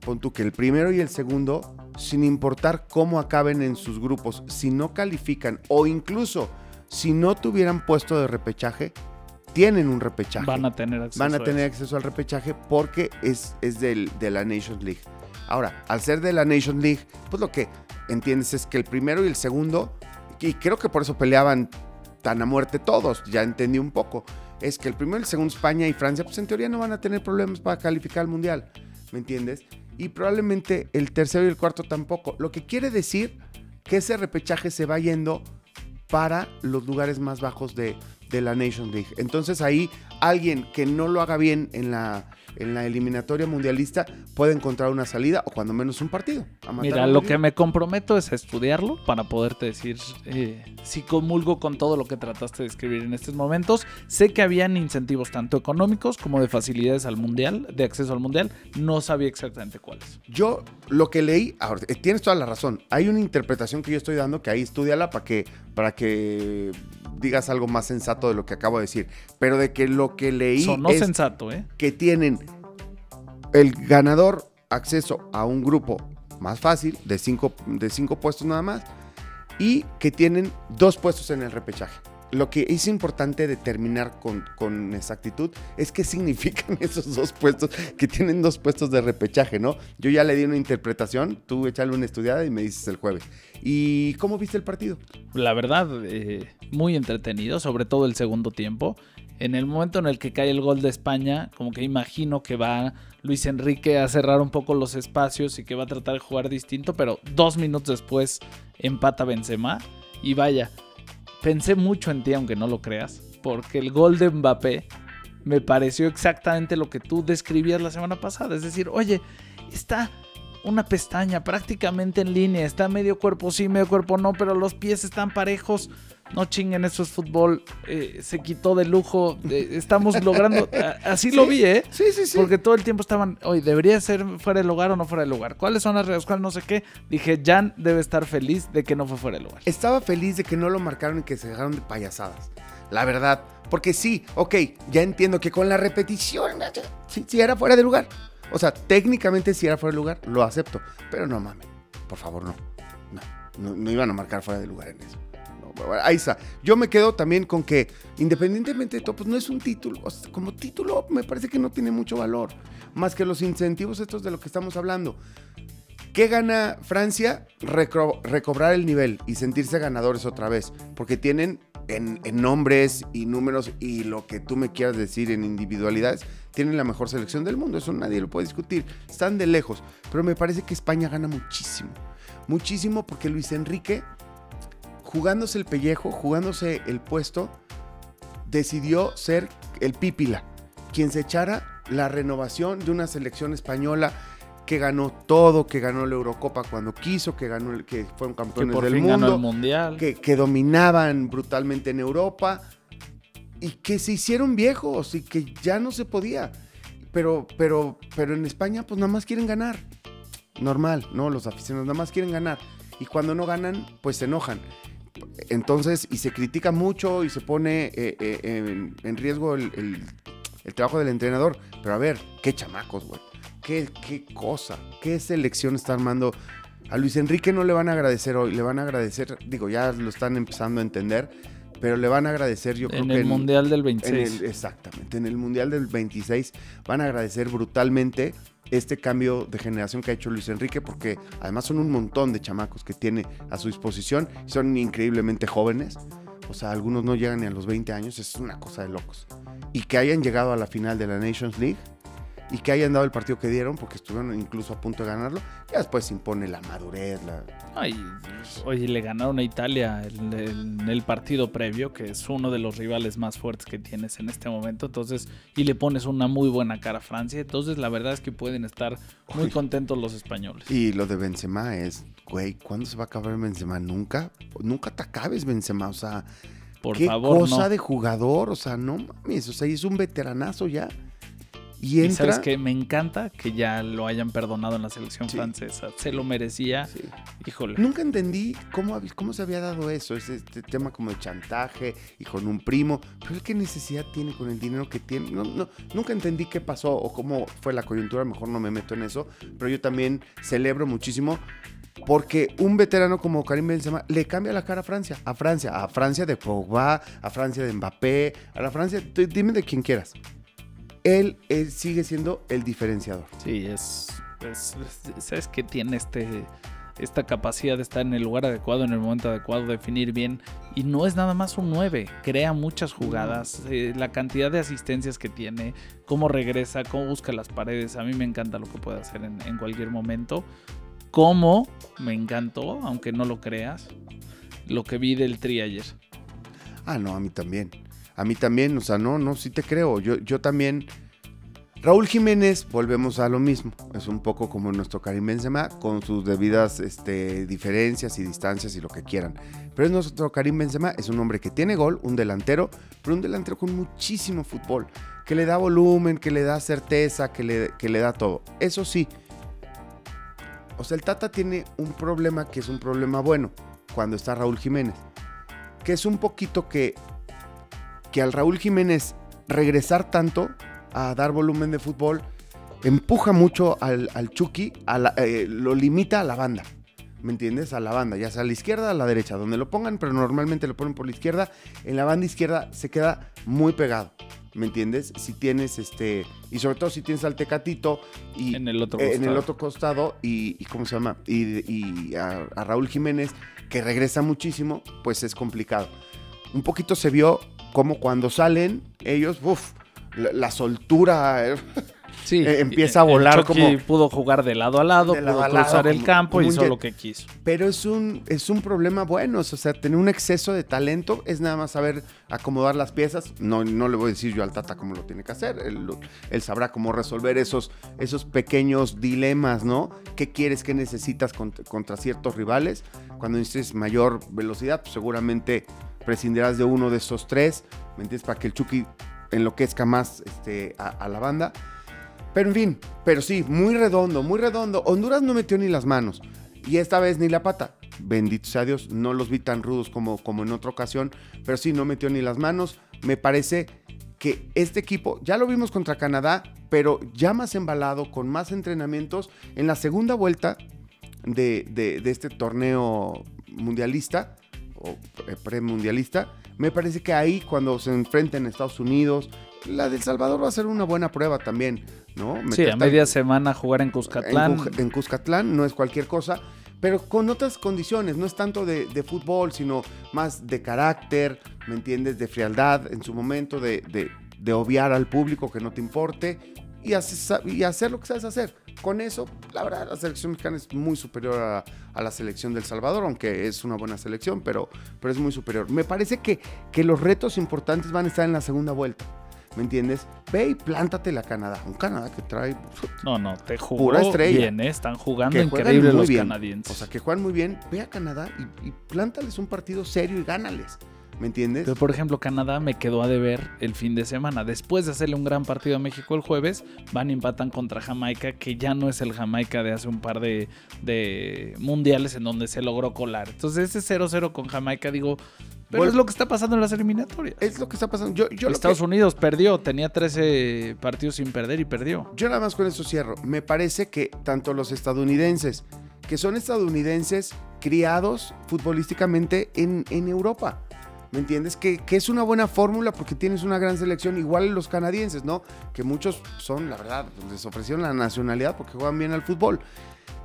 pon tú que el primero y el segundo, sin importar cómo acaben en sus grupos, si no califican o incluso si no tuvieran puesto de repechaje, tienen un repechaje. Van a tener acceso, Van a tener a acceso al repechaje porque es, es del, de la Nations League. Ahora, al ser de la Nation League, pues lo que entiendes es que el primero y el segundo, y creo que por eso peleaban tan a muerte todos, ya entendí un poco, es que el primero y el segundo, España y Francia, pues en teoría no van a tener problemas para calificar al Mundial, ¿me entiendes? Y probablemente el tercero y el cuarto tampoco, lo que quiere decir que ese repechaje se va yendo para los lugares más bajos de, de la Nation League. Entonces ahí alguien que no lo haga bien en la, en la eliminatoria mundialista puede encontrar una salida o cuando menos un partido. Mira, lo que me comprometo es a estudiarlo para poderte decir eh, si comulgo con todo lo que trataste de escribir en estos momentos. Sé que habían incentivos tanto económicos como de facilidades al mundial, de acceso al mundial. No sabía exactamente cuáles. Yo lo que leí, ahora, tienes toda la razón. Hay una interpretación que yo estoy dando que ahí estudiala para que, para que digas algo más sensato de lo que acabo de decir. Pero de que lo que leí Sonó es sensato, ¿eh? que tienen el ganador acceso a un grupo más fácil, de cinco, de cinco puestos nada más, y que tienen dos puestos en el repechaje. Lo que es importante determinar con, con, exactitud es qué significan esos dos puestos, que tienen dos puestos de repechaje, ¿no? Yo ya le di una interpretación, tú échale una estudiada y me dices el jueves. ¿Y cómo viste el partido? La verdad, eh, muy entretenido, sobre todo el segundo tiempo. En el momento en el que cae el gol de España, como que imagino que va Luis Enrique a cerrar un poco los espacios y que va a tratar de jugar distinto, pero dos minutos después empata Benzema y vaya, pensé mucho en ti aunque no lo creas, porque el gol de Mbappé me pareció exactamente lo que tú describías la semana pasada, es decir, oye, está una pestaña prácticamente en línea, está medio cuerpo sí, medio cuerpo no, pero los pies están parejos. No chinguen, eso es fútbol. Eh, se quitó de lujo. Eh, estamos logrando. así ¿Sí? lo vi, ¿eh? Sí, sí, sí. Porque todo el tiempo estaban. Oye, ¿debería ser fuera de lugar o no fuera de lugar? ¿Cuáles son las reglas? ¿Cuál no sé qué? Dije, Jan debe estar feliz de que no fue fuera de lugar. Estaba feliz de que no lo marcaron y que se dejaron de payasadas. La verdad. Porque sí, ok, ya entiendo que con la repetición. Sí, sí era fuera de lugar. O sea, técnicamente si era fuera de lugar, lo acepto. Pero no mames, por favor, no. No, no, no iban a marcar fuera de lugar en eso. Ahí está. Yo me quedo también con que, independientemente de todo, pues no es un título. O sea, como título, me parece que no tiene mucho valor. Más que los incentivos estos de lo que estamos hablando. ¿Qué gana Francia? Reco recobrar el nivel y sentirse ganadores otra vez. Porque tienen en, en, nombres y números y lo que tú me quieras decir en individualidades, tienen la mejor selección del mundo. Eso nadie lo puede discutir. Están de lejos. Pero me parece que España gana muchísimo. Muchísimo porque Luis Enrique, jugándose el pellejo, jugándose el puesto, decidió ser el pípila. Quien se echara la renovación de una selección española que ganó todo, que ganó la Eurocopa cuando quiso, que ganó el, que fueron campeones que por del fin mundo, ganó el mundial. Que, que, dominaban brutalmente en Europa y que se hicieron viejos y que ya no se podía. Pero, pero, pero en España, pues nada más quieren ganar. Normal, ¿no? Los aficionados nada más quieren ganar. Y cuando no ganan, pues se enojan. Entonces, y se critica mucho y se pone eh, eh, en, riesgo el trabajo del entrenador. Pero a ver, qué chamacos, güey. Qué, qué, cosa, qué selección está armando A Luis Enrique no le van a agradecer hoy, le van a agradecer, digo, ya lo están empezando a entender, pero le van a agradecer, yo creo En que el Mundial del en 26. el- exactamente, en el Mundial del 26 van a agradecer brutalmente este cambio de generación que ha hecho Luis Enrique, porque además son un montón de chamacos que tiene a su disposición, son increíblemente jóvenes, o sea, algunos no llegan ni a los 20 años, es una cosa de locos. Y que hayan llegado a la final de la Nations League y que hayan dado el partido que dieron, porque estuvieron incluso a punto de ganarlo, ya después se impone la madurez, la, Ay, oye, le ganaron a Italia en el, partido previo, que es uno de los rivales más fuertes que tienes en este momento. Entonces, y le pones una muy buena cara a Francia. Entonces, la verdad es que pueden estar muy Uy. contentos los españoles. Y lo de Benzema es, güey, ¿cuándo se va a acabar Benzema? Nunca, nunca te acabes Benzema, o sea, Por qué favor, cosa no. de jugador, o sea, no mames, o sea, es un veteranazo ya. Y Y entra... sabes que me encanta que ya lo hayan perdonado en la selección Sí. francesa. Se lo merecía. Sí. Híjole. Nunca entendí cómo, cómo se había dado eso, ese este tema como de chantaje y con un primo, pero qué necesidad tiene con el dinero que tiene. No, no, nunca entendí qué pasó o cómo fue la coyuntura, mejor no me meto en eso, pero yo también celebro muchísimo porque un veterano como Karim Benzema le cambia la cara a Francia, a Francia, a Francia de Pogba, a Francia de Mbappé, a la Francia, dime de quien quieras. Él, él sigue siendo el diferenciador. Sí, es, es- es- ¿Sabes que tiene este, esta capacidad de estar en el lugar adecuado, en el momento adecuado, definir bien? Y no es nada más un 9. Crea muchas jugadas. eh, la cantidad de asistencias que tiene, cómo regresa, cómo busca las paredes. A mí me encanta lo que puede hacer en, en cualquier momento. Cómo me encantó, aunque no lo creas, lo que vi del tri ayer. Ah, no, a mí también. A mí también, o sea, no, no, sí te creo. Yo, yo también. Raúl Jiménez, volvemos a lo mismo. Es un poco como nuestro Karim Benzema, con sus debidas este, diferencias y distancias y lo que quieran. Pero es nuestro Karim Benzema, es un hombre que tiene gol, un delantero, pero un delantero con muchísimo fútbol, que le da volumen, que le da certeza, que le, que le da todo. Eso sí. O sea, el Tata tiene un problema que es un problema bueno cuando está Raúl Jiménez. Que es un poquito que que al Raúl Jiménez regresar tanto a dar volumen de fútbol empuja mucho al, al Chucky, a la- eh, lo limita a la banda. ¿Me entiendes? A la banda, ya sea a la izquierda o a la derecha, donde lo pongan, pero normalmente lo ponen por la izquierda. En la banda izquierda se queda muy pegado. ¿Me entiendes? Si tienes este. Y sobre todo si tienes al Tecatito y En el otro eh, en el costado. otro costado y, y ¿cómo se llama? Y, y a, a Raúl Jiménez, que regresa muchísimo, pues es complicado. Un poquito se vio como cuando salen ellos, uff, la, la soltura, eh, Sí, Eh, empieza a volar como- pudo jugar de lado a lado, pudo lado, cruzar el como- campo como y hizo lo que quiso. pero es un, es un problema bueno, o sea, tener un exceso de talento es nada más saber acomodar las piezas. No, no le voy a decir yo al Tata cómo lo tiene que hacer, él, él sabrá cómo resolver esos, esos pequeños dilemas, ¿no? ¿Qué quieres, qué necesitas contra, contra ciertos rivales? Cuando necesites mayor velocidad, pues seguramente prescindirás de uno de esos tres, ¿me entiendes? Para que el Chucky enloquezca más este, a, la banda. Pero en fin, pero sí, muy redondo, muy redondo. Honduras no metió ni las manos. Y esta vez ni la pata. Bendito sea Dios, no los vi tan rudos como, como en otra ocasión. Pero sí, no metió ni las manos. Me parece que este equipo, ya lo vimos contra Canadá, pero ya más embalado, con más entrenamientos. En la segunda vuelta de, de- este torneo mundialista, premundialista, me parece que ahí cuando se enfrenten a Estados Unidos, la del Salvador va a ser una buena prueba también, ¿no? Sí, Meterte a media semana jugar en Cuscatlán. En Cuscatlán no es cualquier cosa, pero con otras condiciones, no es tanto de, de fútbol, sino más de carácter, ¿me entiendes? De frialdad en su momento, de, de- de obviar al público que no te importe y, haces- y hacer lo que sabes hacer. Con eso, la verdad, la selección mexicana es muy superior a, a la selección del Salvador, aunque es una buena selección, pero, pero es muy superior. Me parece que, que los retos importantes van a estar en la segunda vuelta. ¿Me entiendes? Ve y plántate la Canadá. Un Canadá que trae No, no, te jugó Pura estrella. bien, ¿eh? Están jugando increíble los bien. canadienses. O sea, que juegan muy bien. Ve a Canadá y, y plántales un partido serio y gánales. ¿Me entiendes? Pero, por ejemplo, Canadá me quedó a deber el fin de semana. Después de hacerle un gran partido a México el jueves, van y empatan contra Jamaica, que ya no es el Jamaica de hace un par de, de mundiales en donde se logró colar. Entonces, ese 0-0 con Jamaica, digo, pero es lo que está pasando en las eliminatorias. Es lo que está pasando. Yo, yo, lo Estados que- Unidos perdió, tenía 13 partidos sin perder y perdió. yo nada más con eso cierro. Me parece que tanto los estadounidenses, que son estadounidenses criados futbolísticamente en, en Europa. ¿Me entiendes? Que, que es una buena fórmula porque tienes una gran selección, igual los canadienses, ¿no? Que muchos son, la verdad, les ofrecieron la nacionalidad porque juegan bien al fútbol.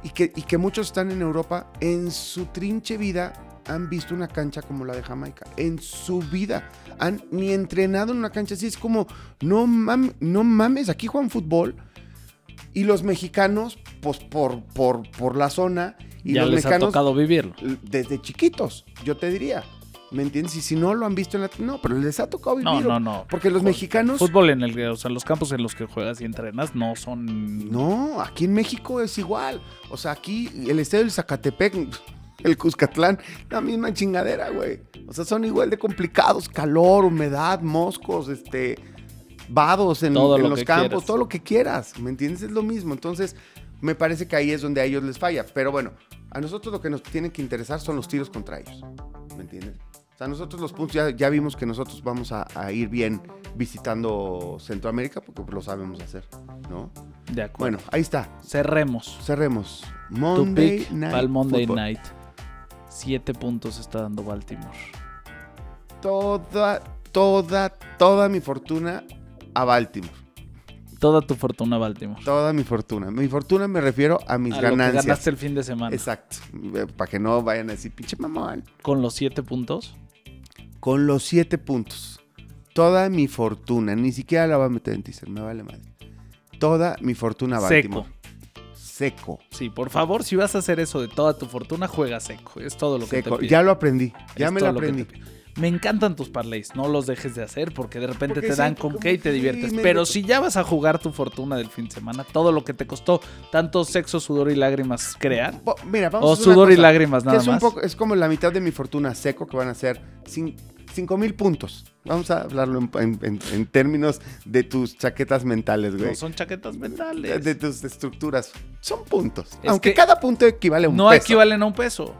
Y que, y que muchos están en Europa, en su trinche vida han visto una cancha como la de Jamaica. En su vida han ni entrenado en una cancha así. Es como, no, mam- no mames, aquí juegan fútbol. Y los mexicanos, pues por, por, por la zona. Y ya los les ha mexicanos tocado vivirlo. desde chiquitos, yo te diría. ¿Me entiendes? Y si no lo han visto en la... No, pero les ha tocado No, vivirlo. no, no. Porque los mexicanos... Fútbol en el o sea, los campos en los que juegas y entrenas no son. No, aquí en México es igual. O sea, aquí el estadio del Zacatepec, el Cuscatlán, la misma chingadera, güey. O sea, son igual de complicados. Calor, humedad, moscos, este... Vados en, los campos, quieras. todo lo que quieras. ¿Me entiendes? Es lo mismo. Entonces, me parece que ahí es donde a ellos les falla. Pero bueno, a nosotros lo que nos tiene que interesar son los tiros contra ellos. ¿Me entiendes? Sea, nosotros los puntos ya, ya vimos que nosotros vamos a, a ir bien visitando Centroamérica porque lo sabemos hacer, ¿no? De acuerdo. Bueno, ahí está. cerremos. Cerremos. Tu Monday pick Night para el Monday Football. Night. Siete puntos está dando Baltimore. Toda, toda, toda mi fortuna a Baltimore. Toda tu fortuna, Baltimore. Toda mi fortuna. Mi fortuna me refiero a mis A lo que ganancias. ganaste el fin de semana. Exacto. Para que no vayan a decir, pinche mamón. Con los siete puntos. Con los siete puntos. Toda mi fortuna. Ni siquiera la voy a meter en teaser. Me vale madre. Toda mi fortuna a Baltimore. Seco. Sí, por favor, si vas a hacer eso de toda tu fortuna, juega seco. Es todo lo que Seco. te pido. Ya lo aprendí. Ya Es me lo que aprendí. Me encantan tus parlays, no los dejes de hacer porque de repente Porque te dan con qué y te que diviertes. Pero si ya vas a jugar tu fortuna del fin de semana, todo lo que te costó tanto sexo, sudor y lágrimas crear, Mira, vamos o a sudor y lágrimas Que nada es, un más. poco, es como la mitad de mi fortuna seco que van a ser 5 mil puntos. Vamos a hablarlo en, en- en- en términos de tus chaquetas mentales, güey. No son chaquetas mentales. de tus estructuras. Son puntos. Es Aunque que cada punto equivale a un no peso. equivalen a un peso.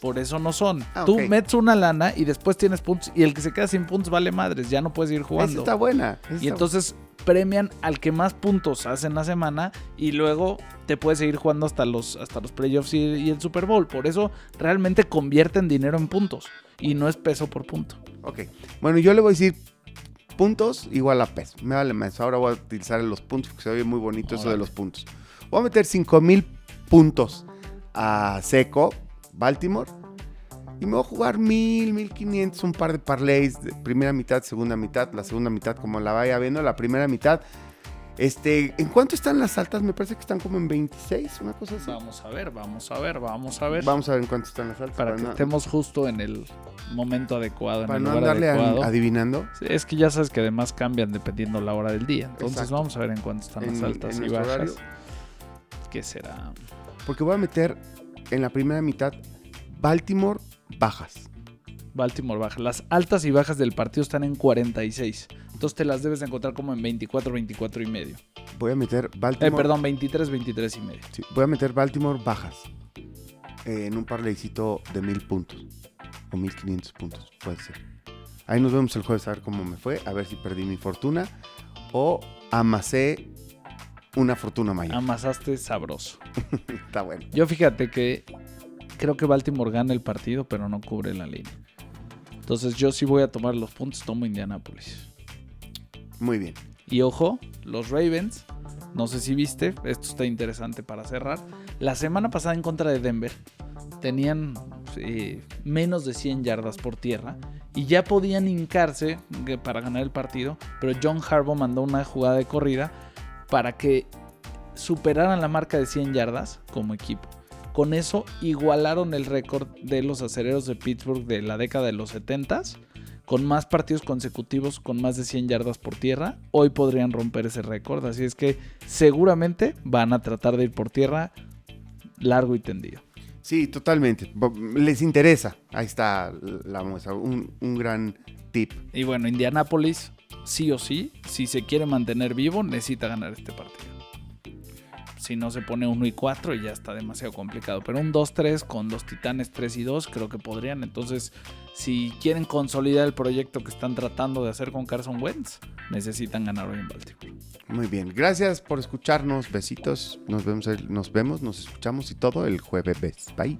Por eso no son. Ah, Tú metes una lana y después tienes puntos y el que se queda sin puntos vale madres, ya no puedes ir Esa jugando. está buena. esa Y entonces premian al que más puntos hace en la semana y luego te puedes seguir jugando hasta los, hasta los playoffs y, y el Super Bowl. Por eso realmente convierten dinero en puntos y no es peso por punto. Ok. Bueno, yo le voy a decir puntos igual a peso. Me vale más. Ahora voy a utilizar los puntos porque se oye muy bonito eso de los puntos. Voy a meter 5 mil puntos a seco, Baltimore. Y me voy a jugar mil, mil quinientos, un par de parlays de primera mitad, segunda mitad, la segunda mitad como la vaya viendo, la primera mitad. Este, ¿en cuánto están las altas? Me parece que están como en 26, una cosa así. Vamos a ver, vamos a ver, vamos a ver. Vamos a ver en cuánto están las altas. para que no, estemos justo en el momento adecuado, en para el no lugar andarle adecuado. adivinando. Es que ya sabes que además cambian dependiendo la hora del día. Entonces Exacto. vamos a ver en cuánto están las En- altas en y bajas. horario. ¿Qué será? Porque voy a meter en la primera mitad Baltimore bajas. Baltimore baja. Las altas y bajas del partido están en 46. Entonces te las debes de encontrar como en 24, 24 y medio. Voy a meter Eh, Baltimore. perdón, 23, 23 y medio. sí, voy a meter Baltimore bajas. eh, en un parlaycito de mil puntos. O mil quinientos puntos, puede ser. Ahí nos vemos el jueves a ver cómo me fue. A ver si perdí mi fortuna. O amasé una fortuna mayor. Amasaste sabroso. Está bueno. Yo fíjate que creo que Baltimore gana el partido, pero no cubre la línea. Entonces yo sí voy a tomar los puntos, tomo Indianapolis. Muy bien. Y ojo, los Ravens, no sé si viste, esto está interesante para cerrar. La semana pasada en contra de Denver tenían eh, menos de 100 yardas por tierra y ya podían hincarse para ganar el partido, pero John Harbaugh mandó una jugada de corrida para que superaran la marca de 100 yardas como equipo. Con eso igualaron el récord de los acereros de Pittsburgh de la década de los 70s con más partidos consecutivos con más de 100 yardas por tierra, hoy podrían romper ese récord. Así es que seguramente van a tratar de ir por tierra largo y tendido. Sí, totalmente. Les interesa. Ahí está la muestra. Un, un gran tip. Y bueno, Indianapolis, sí o sí, si se quiere mantener vivo, necesita ganar este partido. Si no se pone 1 y 4 y ya está demasiado complicado. Pero un 2-3 con los Titanes 3 y 2 creo que podrían. Entonces, si quieren consolidar el proyecto que están tratando de hacer con Carson Wentz, necesitan ganar hoy en Baltimore. Muy bien, gracias por escucharnos. Besitos. Nos vemos, nos vemos, nos escuchamos y todo el jueves. Bye.